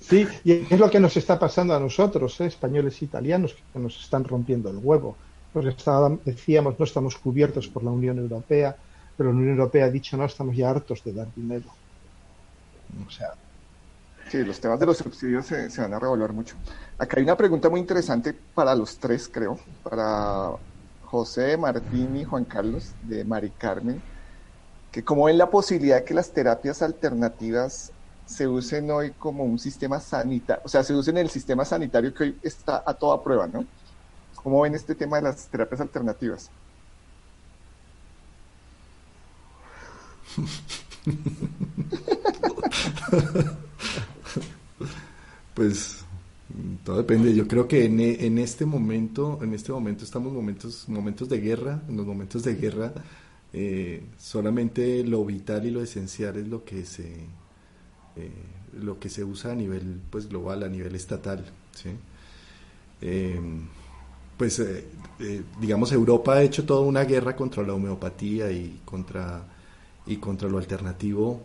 [SPEAKER 2] Sí, y es lo que nos está pasando a nosotros, ¿eh? españoles e italianos, que nos están rompiendo el huevo. Decíamos, no estamos cubiertos por la Unión Europea, pero la Unión Europea ha dicho, no, estamos ya hartos de dar dinero. O sea,
[SPEAKER 3] que los temas de los subsidios se, se, van a revolver mucho. Acá hay una pregunta muy interesante para los tres, creo, para José, Martín y Juan Carlos, de Mari Carmen, que cómo ven la posibilidad de que las terapias alternativas se usen hoy como un sistema sanitario, o sea, se usen en el sistema sanitario que hoy está a toda prueba, ¿no? ¿Cómo ven este tema de las terapias alternativas?
[SPEAKER 1] pues todo depende. Yo creo que en, en, este momento, en este momento estamos momentos, momentos de guerra. En los momentos de guerra, eh, solamente lo vital y lo esencial es lo que se, eh, lo que se usa a nivel, pues global, a nivel estatal. ¿sí? Eh, pues, digamos, Europa ha hecho toda una guerra contra la homeopatía y contra y contra lo alternativo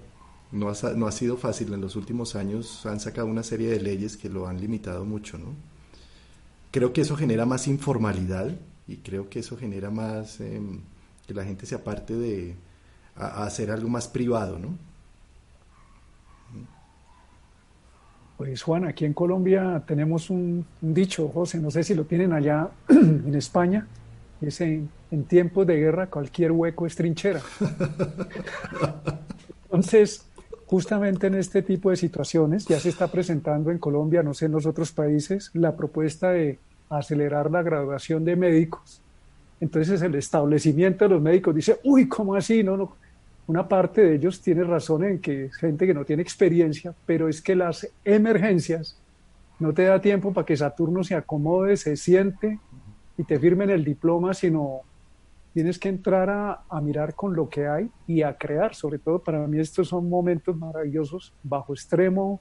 [SPEAKER 1] no ha, no ha sido fácil. En los últimos años han sacado una serie de leyes que lo han limitado mucho, ¿no? Creo que eso genera más informalidad y creo que eso genera más em, que la gente se aparte de hacer algo más privado, ¿no?
[SPEAKER 4] Pues Juan, aquí en Colombia tenemos un dicho, José, no sé si lo tienen allá en España, es en, tiempos de guerra cualquier hueco es trinchera. Entonces, justamente en este tipo de situaciones ya se está presentando en Colombia, no sé en los otros países, la propuesta de acelerar la graduación de médicos. Entonces el establecimiento de los médicos dice, uy, ¿cómo así? No, no. Una parte de ellos tiene razón en que es gente que no tiene experiencia, pero es que las emergencias no te da tiempo para que Saturno se acomode, se siente y te firmen el diploma, sino tienes que entrar a, mirar con lo que hay y a crear. Sobre todo para mí estos son momentos maravillosos bajo extremo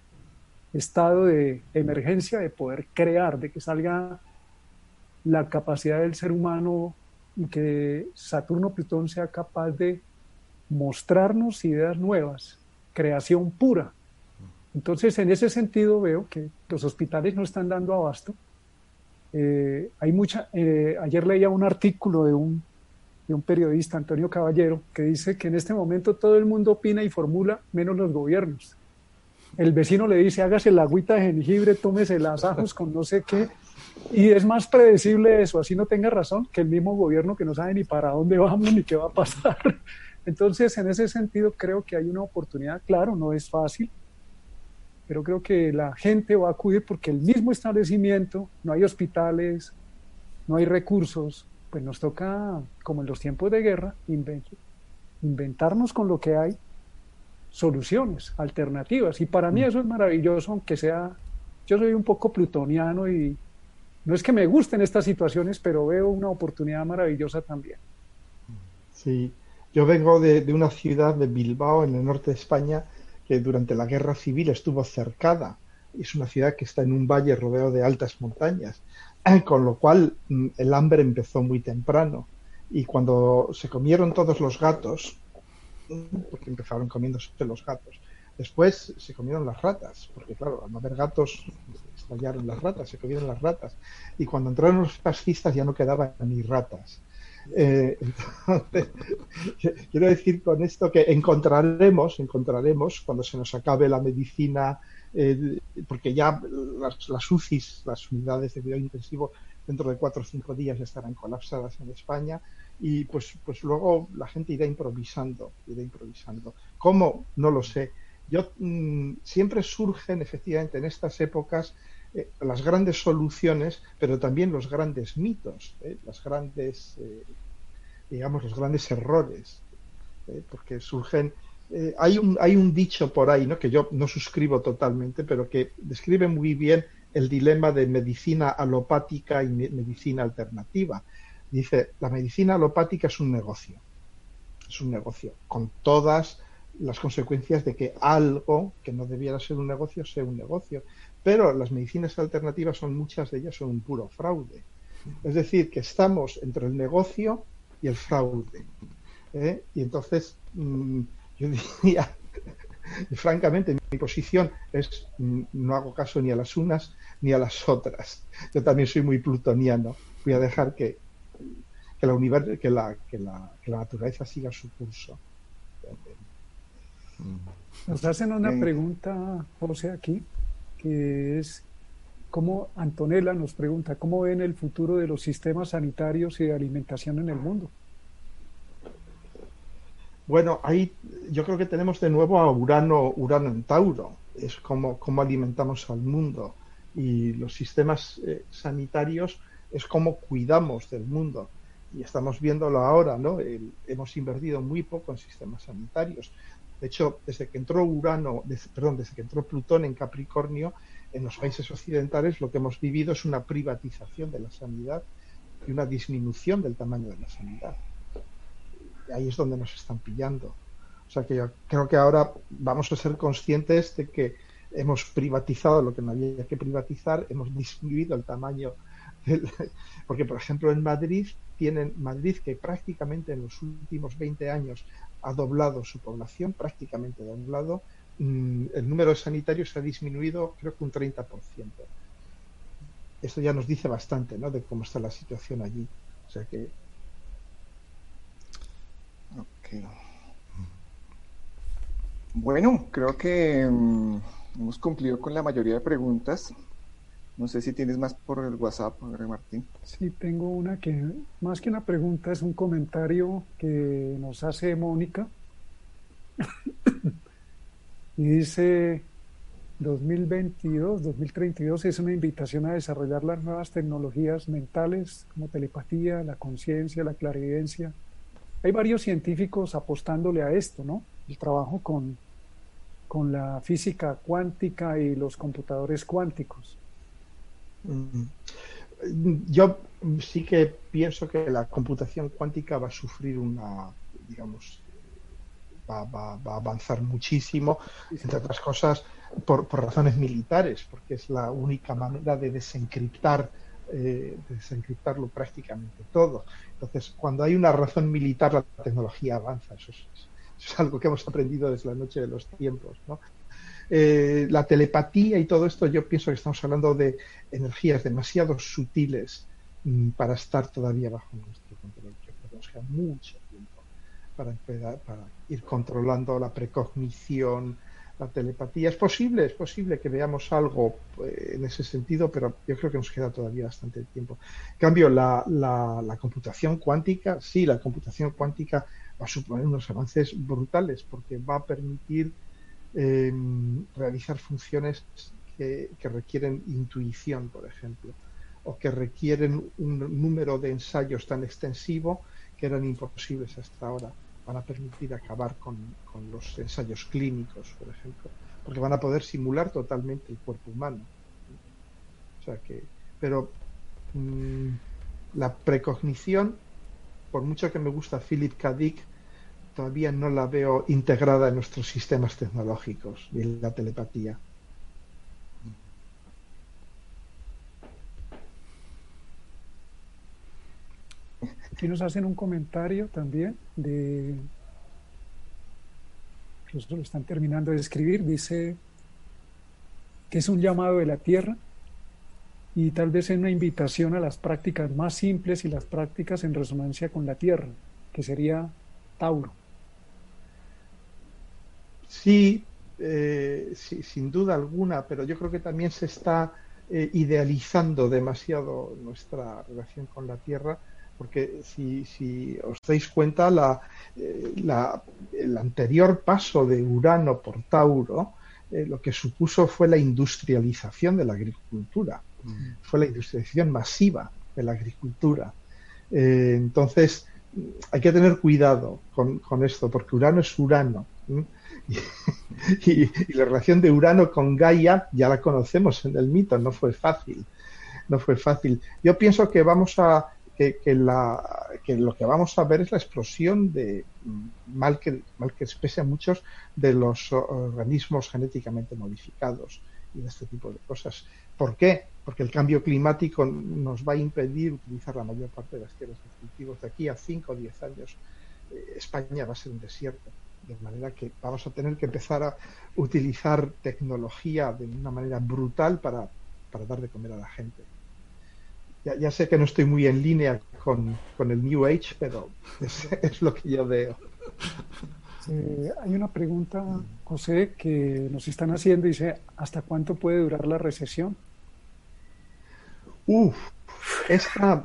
[SPEAKER 4] estado de emergencia, de poder crear, de que salga la capacidad del ser humano y que Saturno Plutón sea capaz de mostrarnos ideas nuevas, creación pura. Entonces, en ese sentido veo que los hospitales no están dando abasto eh, hay mucha, eh, ayer leía un artículo de un, de un periodista, Antonio Caballero, que dice que en este momento todo el mundo opina y formula, menos los gobiernos. El vecino le dice, hágase la agüita de jengibre, tómese las ajos con no sé qué, y es más predecible eso, así no tenga razón, que el mismo gobierno que no sabe ni para dónde vamos ni qué va a pasar. Entonces, en ese sentido, creo que hay una oportunidad, claro, no es fácil, pero creo que la gente va a acudir porque el mismo establecimiento, no hay hospitales, no hay recursos, pues nos toca, como en los tiempos de guerra, inventarnos con lo que hay soluciones, alternativas. Y para mí mm. eso es maravilloso, aunque sea, yo soy un poco plutoniano y no es que me gusten estas situaciones, pero veo una oportunidad maravillosa también.
[SPEAKER 2] Sí, yo vengo de, de una ciudad de Bilbao, en el norte de España, que durante la guerra civil estuvo cercada. Es una ciudad que está en un valle rodeado de altas montañas, con lo cual mm, el hambre empezó muy temprano. Y cuando se comieron todos los gatos, porque empezaron comiéndose los gatos, después se comieron las ratas, porque claro, al no haber gatos, estallaron las ratas, se comieron las ratas. Y cuando entraron los fascistas ya no quedaban ni ratas. Eh, quiero decir con esto que encontraremos, encontraremos cuando se nos acabe la medicina, porque ya las, las, UCIs, las unidades de cuidado intensivo, dentro de cuatro o cinco días estarán colapsadas en España y pues, pues luego la gente irá improvisando, irá improvisando. ¿Cómo? No lo sé. Yo mm, siempre surgen efectivamente en estas épocas eh, las grandes soluciones, pero también los grandes mitos, eh, las grandes, eh, digamos, los grandes errores, porque surgen. hay, un, hay un dicho por ahí, ¿no? que yo no suscribo totalmente, pero que describe muy bien el dilema de medicina alopática y medicina alternativa. Dice, la medicina alopática es un negocio, es un negocio, con todas las consecuencias de que algo que no debiera ser un negocio sea un negocio. Pero las medicinas alternativas son muchas de ellas son un puro fraude. Es decir, que estamos entre el negocio y el fraude. ¿eh? Y entonces, mm, yo diría, francamente, mi posición es mm, no hago caso ni a las unas ni a las otras. Yo también soy muy plutoniano. Voy a dejar que, la, que, la, que, la, que la naturaleza siga su curso.
[SPEAKER 4] Nos hacen una pregunta, José, aquí, que es, ¿cómo Antonella nos pregunta, ¿cómo ven el futuro de los sistemas sanitarios y de alimentación en el mundo?
[SPEAKER 2] Bueno, ahí yo creo que tenemos de nuevo a Urano, Urano en Tauro, es como, como alimentamos al mundo y los sistemas eh, sanitarios es como cuidamos del mundo y estamos viéndolo ahora, ¿no? hemos invertido muy poco en sistemas sanitarios. De hecho, desde que entró Urano, perdón, desde que entró Plutón en Capricornio, en los países occidentales lo que hemos vivido es una privatización de la sanidad y una disminución del tamaño de la sanidad. Ahí es donde nos están pillando. O sea que yo creo que ahora vamos a ser conscientes de que hemos privatizado lo que no había que privatizar, hemos disminuido el tamaño del, porque por ejemplo en Madrid tienen Madrid que prácticamente en los últimos 20 años ha doblado su población, prácticamente doblado, mm, el número de sanitarios ha disminuido creo que un 30%. Esto ya nos dice bastante ¿no? de cómo está la situación allí. O sea que...
[SPEAKER 3] Bueno, creo que mm, hemos cumplido con la mayoría de preguntas. No sé si tienes más por el WhatsApp, Martín.
[SPEAKER 4] Sí, tengo una que más que una pregunta es un comentario que nos hace Mónica. y dice 2022, 2032 es una invitación a desarrollar las nuevas tecnologías mentales como telepatía, la conciencia, la clarividencia. Hay varios científicos apostándole a esto, ¿no? El trabajo con, con la física cuántica y los computadores cuánticos.
[SPEAKER 2] Mm. Yo sí que pienso que la computación cuántica va a sufrir una, digamos, va, a avanzar muchísimo, entre otras cosas, por, razones militares, porque es la única manera de desencriptar, eh, desencriptarlo prácticamente todo. Entonces, cuando hay una razón militar, la tecnología avanza. Eso es, eso es algo que hemos aprendido desde la noche de los tiempos. ¿no? Eh, la telepatía y todo esto, yo pienso que estamos hablando de energías demasiado sutiles mm, para estar todavía bajo nuestro control. Yo creo que nos queda mucho tiempo para, ir controlando la precognición, la telepatía. Es posible, es posible que veamos algo eh, en ese sentido, pero yo creo que nos queda todavía bastante tiempo. En cambio, la, la, computación cuántica, sí, la computación cuántica va a suponer unos avances brutales porque va a permitir realizar funciones que, requieren intuición, por ejemplo, o que requieren un número de ensayos tan extensivo que eran imposibles hasta ahora. Van a permitir acabar con, los ensayos clínicos, por ejemplo, porque van a poder simular totalmente el cuerpo humano. O sea que, pero mm, la precognición, por mucho que me gusta Philip K. Dick, todavía no la veo integrada en nuestros sistemas tecnológicos en la telepatía.
[SPEAKER 4] Aquí nos hacen un comentario también de incluso lo están terminando de escribir, dice que es un llamado de la tierra y tal vez es una invitación a las prácticas más simples y las prácticas en resonancia con la tierra, que sería Tauro.
[SPEAKER 2] Eh, sí, sin duda alguna, pero yo creo que también se está eh, idealizando demasiado nuestra relación con la Tierra, porque si, os dais cuenta, la, eh, la, el anterior paso de Urano por Tauro, lo que supuso fue la industrialización de la agricultura, mm. fue la industrialización masiva de la agricultura. entonces, hay que tener cuidado con, con esto, porque Urano es Urano. Y, la relación de Urano con Gaia ya la conocemos en el mito, no fue fácil. No fue fácil. Yo pienso que vamos a que, la, que lo que vamos a ver es la explosión de mal que mal que expresa muchos de los organismos genéticamente modificados y de este tipo de cosas. ¿Por qué? Porque el cambio climático nos va a impedir utilizar la mayor parte de las tierras de cultivos. De aquí a 5 o 10 años, eh, España va a ser un desierto de manera que vamos a tener que empezar a utilizar tecnología de una manera brutal para, dar de comer a la gente. Ya, sé que no estoy muy en línea con, el New Age, pero es, lo que yo veo.
[SPEAKER 4] Hay una pregunta, José, que nos están haciendo. Dice, ¿hasta cuánto puede durar la recesión?
[SPEAKER 2] Uf, esta,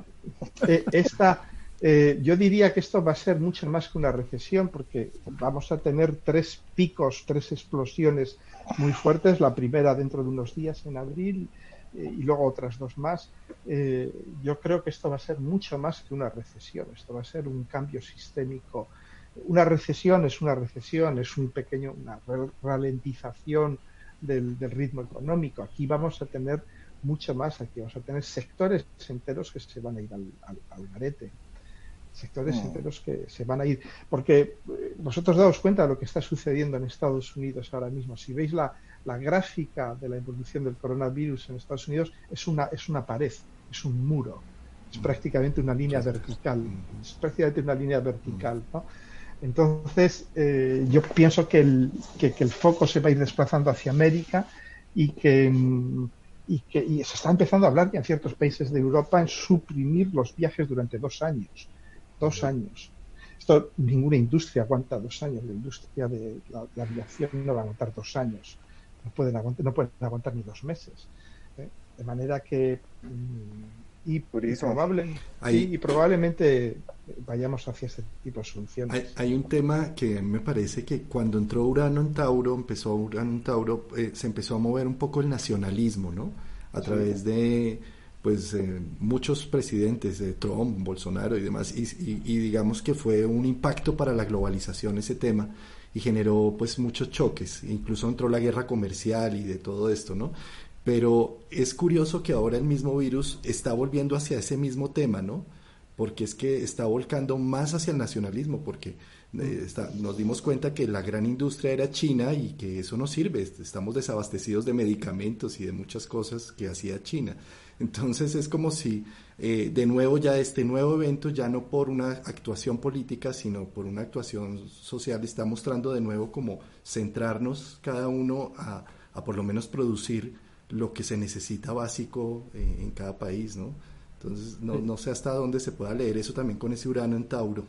[SPEAKER 2] eh, esta eh, yo diría que esto va a ser mucho más que una recesión porque vamos a tener tres picos, tres explosiones muy fuertes. La primera dentro de unos días en abril eh, y luego otras dos más. Eh, yo creo que esto va a ser mucho más que una recesión. Esto va a ser un cambio sistémico. Una recesión es una recesión, es un pequeño, una ralentización del, ritmo económico. Aquí vamos a tener mucho más. Aquí vamos a tener sectores enteros que se van a ir al, al, al sectores enteros que se van a ir. Porque eh, vosotros daos cuenta de lo que está sucediendo en Estados Unidos ahora mismo. Si veis la, la gráfica de la evolución del coronavirus en Estados Unidos, es una, es una pared, es un muro, es prácticamente una línea vertical, es prácticamente una línea vertical. ¿no? Entonces, eh, yo pienso que el, que, el foco se va a ir desplazando hacia América y que, y que y se está empezando a hablar ya en ciertos países de Europa en suprimir los viajes durante dos años dos años. Esto, ninguna industria aguanta dos años. La industria de la, aviación no va a aguantar dos años. No pueden aguantar, no pueden aguantar ni dos meses. ¿eh? De manera que. Mm, y, probable, y probablemente vayamos hacia este tipo de soluciones.
[SPEAKER 1] Hay, un tema que me parece que cuando entró Urano en Tauro, empezó Urano en Tauro, eh, se empezó a mover un poco el nacionalismo, ¿no? A través de pues eh, muchos presidentes, de Trump, Bolsonaro y demás, y, digamos que fue un impacto para la globalización ese tema y generó pues muchos choques, incluso entró la guerra comercial y de todo esto, ¿no? Pero es curioso que ahora el mismo virus está volviendo hacia ese mismo tema, ¿no? Porque es que está volcando más hacia el nacionalismo, porque eh, nos dimos cuenta que la gran industria era China y que eso no sirve, estamos desabastecidos de medicamentos y de muchas cosas que hacía China. Entonces es como si eh, de nuevo ya este nuevo evento, ya no por una actuación política, sino por una actuación social, está mostrando de nuevo como centrarnos cada uno a, por lo menos producir lo que se necesita básico eh, en cada país, ¿no? Entonces no, no, sé hasta dónde se pueda leer eso también con ese Urano en Tauro.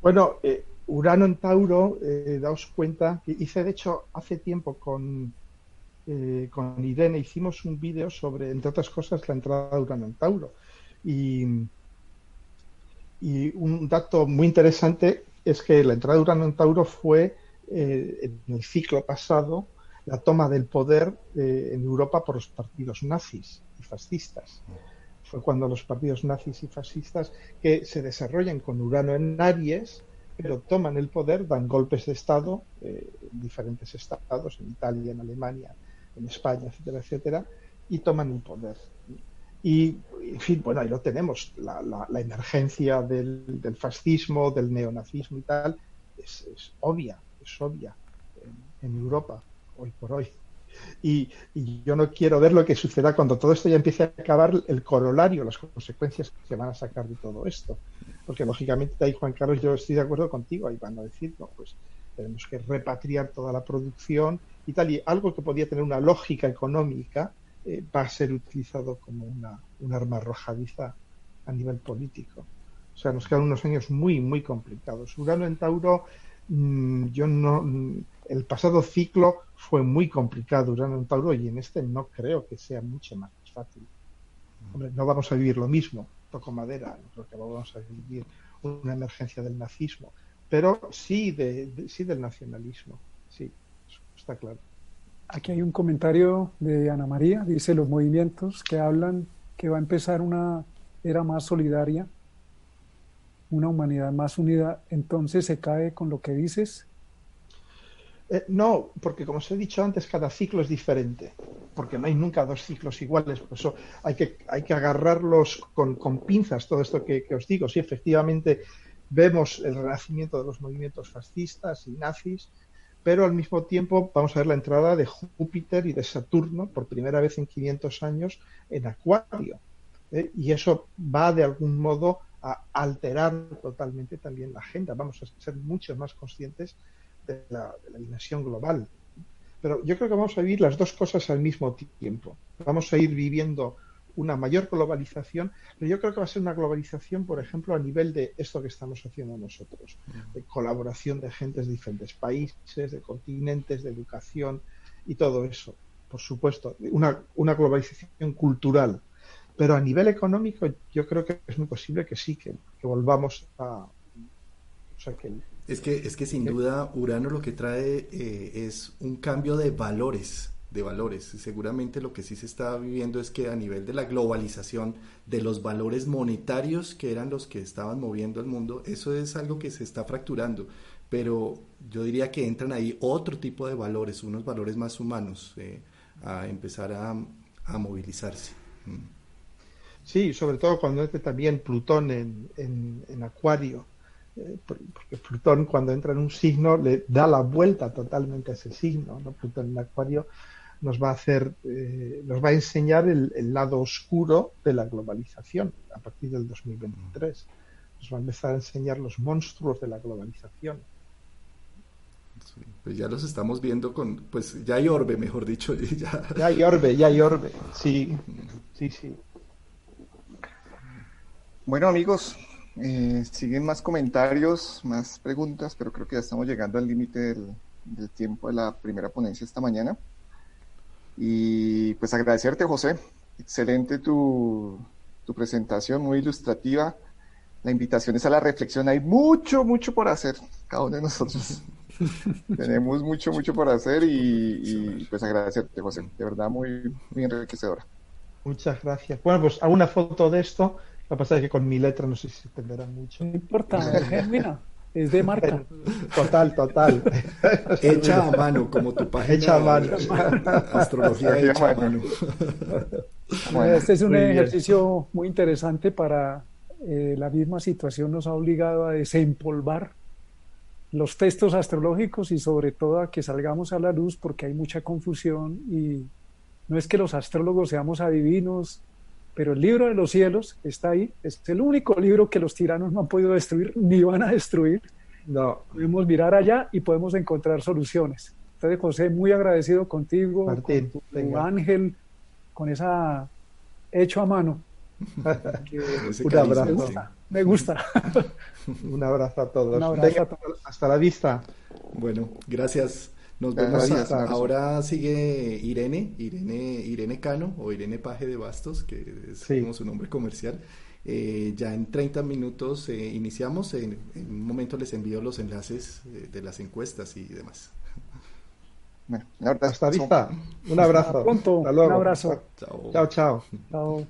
[SPEAKER 2] Bueno, eh, Urano en Tauro, daos cuenta, hice de hecho hace tiempo con eh, con Irene hicimos un vídeo sobre, entre otras cosas, la entrada de Urano en Tauro. Y, un dato muy interesante es que la entrada de Urano en Tauro fue eh, en el ciclo pasado la toma del poder eh, en Europa por los partidos nazis y fascistas. Fue cuando los partidos nazis y fascistas que se desarrollan con Urano en Aries, pero toman el poder, dan golpes de Estado en diferentes estados, en Italia, en Alemania, en España, etcétera, etcétera, y toman el poder. Y, en fin, bueno, ahí lo tenemos, la, la, emergencia del, del, fascismo, del neonazismo y tal, es, obvia, es obvia en, Europa, hoy por hoy. Y, y, yo no quiero ver lo que suceda cuando todo esto ya empiece a acabar, el corolario, las consecuencias que van a sacar de todo esto. Porque lógicamente ahí, Juan Carlos, yo estoy de acuerdo contigo, ahí van a decir, no, pues tenemos que repatriar toda la producción y tal, y algo que podía tener una lógica económica eh, va a ser utilizado como una, un arma arrojadiza a nivel político. O sea, nos quedan unos años muy, muy complicados. Urano en Tauro, mm, yo no, mm, el pasado ciclo fue muy complicado, Urano en Tauro, y en este no creo que sea mucho más fácil. Hombre, no vamos a vivir lo mismo, toco madera, no creo que vamos a vivir una emergencia del nazismo, pero sí, de, sí del nacionalismo, sí, está claro.
[SPEAKER 4] Aquí hay un comentario de Ana María, dice los movimientos que hablan que va a empezar una era más solidaria, una humanidad más unida, entonces se cae con lo que dices.
[SPEAKER 2] Eh, no, porque como os he dicho antes, cada ciclo es diferente, porque no hay nunca dos ciclos iguales, por eso hay que, hay que agarrarlos con, con pinzas, todo esto que, os digo. Sí, efectivamente, vemos el renacimiento de los movimientos fascistas y nazis, pero al mismo tiempo vamos a ver la entrada de Júpiter y de Saturno por primera vez en 500 años en Acuario. ¿eh? Y eso va de algún modo a alterar totalmente también la agenda. Vamos a ser mucho más conscientes de la, de la dimensión global. Pero yo creo que vamos a vivir las dos cosas al mismo tiempo. Vamos a ir viviendo una mayor globalización, pero yo creo que va a ser una globalización, por ejemplo, a nivel de esto que estamos haciendo nosotros, de colaboración de gentes de diferentes países, de continentes, de educación y todo eso. Por supuesto, una, una globalización cultural. Pero a nivel económico yo creo que es muy posible que sí, que, volvamos a...
[SPEAKER 1] es que, es que sin duda Urano lo que trae eh, es un cambio de valores de valores. Seguramente lo que sí se está viviendo es que a nivel de la globalización de los valores monetarios que eran los que estaban moviendo el mundo, eso es algo que se está fracturando. Pero yo diría que entran ahí otro tipo de valores, unos valores más humanos, eh, a empezar a, movilizarse. Mm.
[SPEAKER 2] Sí, sobre todo cuando entre también Plutón en, en, Acuario, eh, porque Plutón cuando entra en un signo le da la vuelta totalmente a ese signo, ¿no? Plutón en Acuario nos va a hacer, eh, nos va a enseñar el, lado oscuro de la globalización a partir del 2023. Nos va a empezar a enseñar los monstruos de la globalización.
[SPEAKER 1] pues ya los estamos viendo con, pues ya hay orbe, mejor dicho.
[SPEAKER 2] Ya, ya hay orbe, ya hay orbe, sí, sí, sí.
[SPEAKER 3] Bueno amigos, eh, siguen más comentarios, más preguntas, pero creo que ya estamos llegando al límite del, del tiempo de la primera ponencia esta mañana. Y pues agradecerte, José. Excelente tu, tu presentación, muy ilustrativa. La invitación es a la reflexión. Hay mucho, mucho por hacer, cada uno de nosotros. Tenemos mucho, mucho por hacer y, pues agradecerte, José. De verdad, muy, muy enriquecedora.
[SPEAKER 2] Muchas gracias. Bueno, pues hago una foto de esto. Lo que pasa es que con mi letra no sé si se entenderá mucho.
[SPEAKER 4] No importa, mira es de marca.
[SPEAKER 2] Total, total.
[SPEAKER 1] Hecha a mano, como tu página.
[SPEAKER 2] Hecha a mano.
[SPEAKER 1] Astrología hecha a mano.
[SPEAKER 4] este es un ejercicio muy interesante para eh, la misma situación nos ha obligado a desempolvar los textos astrológicos y sobre todo a que salgamos a la luz porque hay mucha confusión y no es que los astrólogos seamos adivinos, pero el libro de los cielos está ahí, es el único libro que los tiranos no han podido destruir ni van a destruir. No. Podemos mirar allá y podemos encontrar soluciones. Entonces, José, muy agradecido contigo,
[SPEAKER 2] Martín,
[SPEAKER 4] con tu, ángel, con esa hecho a mano.
[SPEAKER 2] Un abrazo.
[SPEAKER 4] Me gusta.
[SPEAKER 2] Un abrazo a todos. Un abrazo a todos. Hasta la vista.
[SPEAKER 1] Bueno, gracias. Nos vemos. Ahora sigue Irene, Irene, Irene Cano o Irene Paje de Bastos, que es como su nombre comercial. Eh, ya en 30 minutos eh, iniciamos. En, un momento les envío los enlaces eh, de las encuestas y demás.
[SPEAKER 2] hasta vista. Un abrazo.
[SPEAKER 4] Un abrazo.
[SPEAKER 2] Chao, chao. Chao.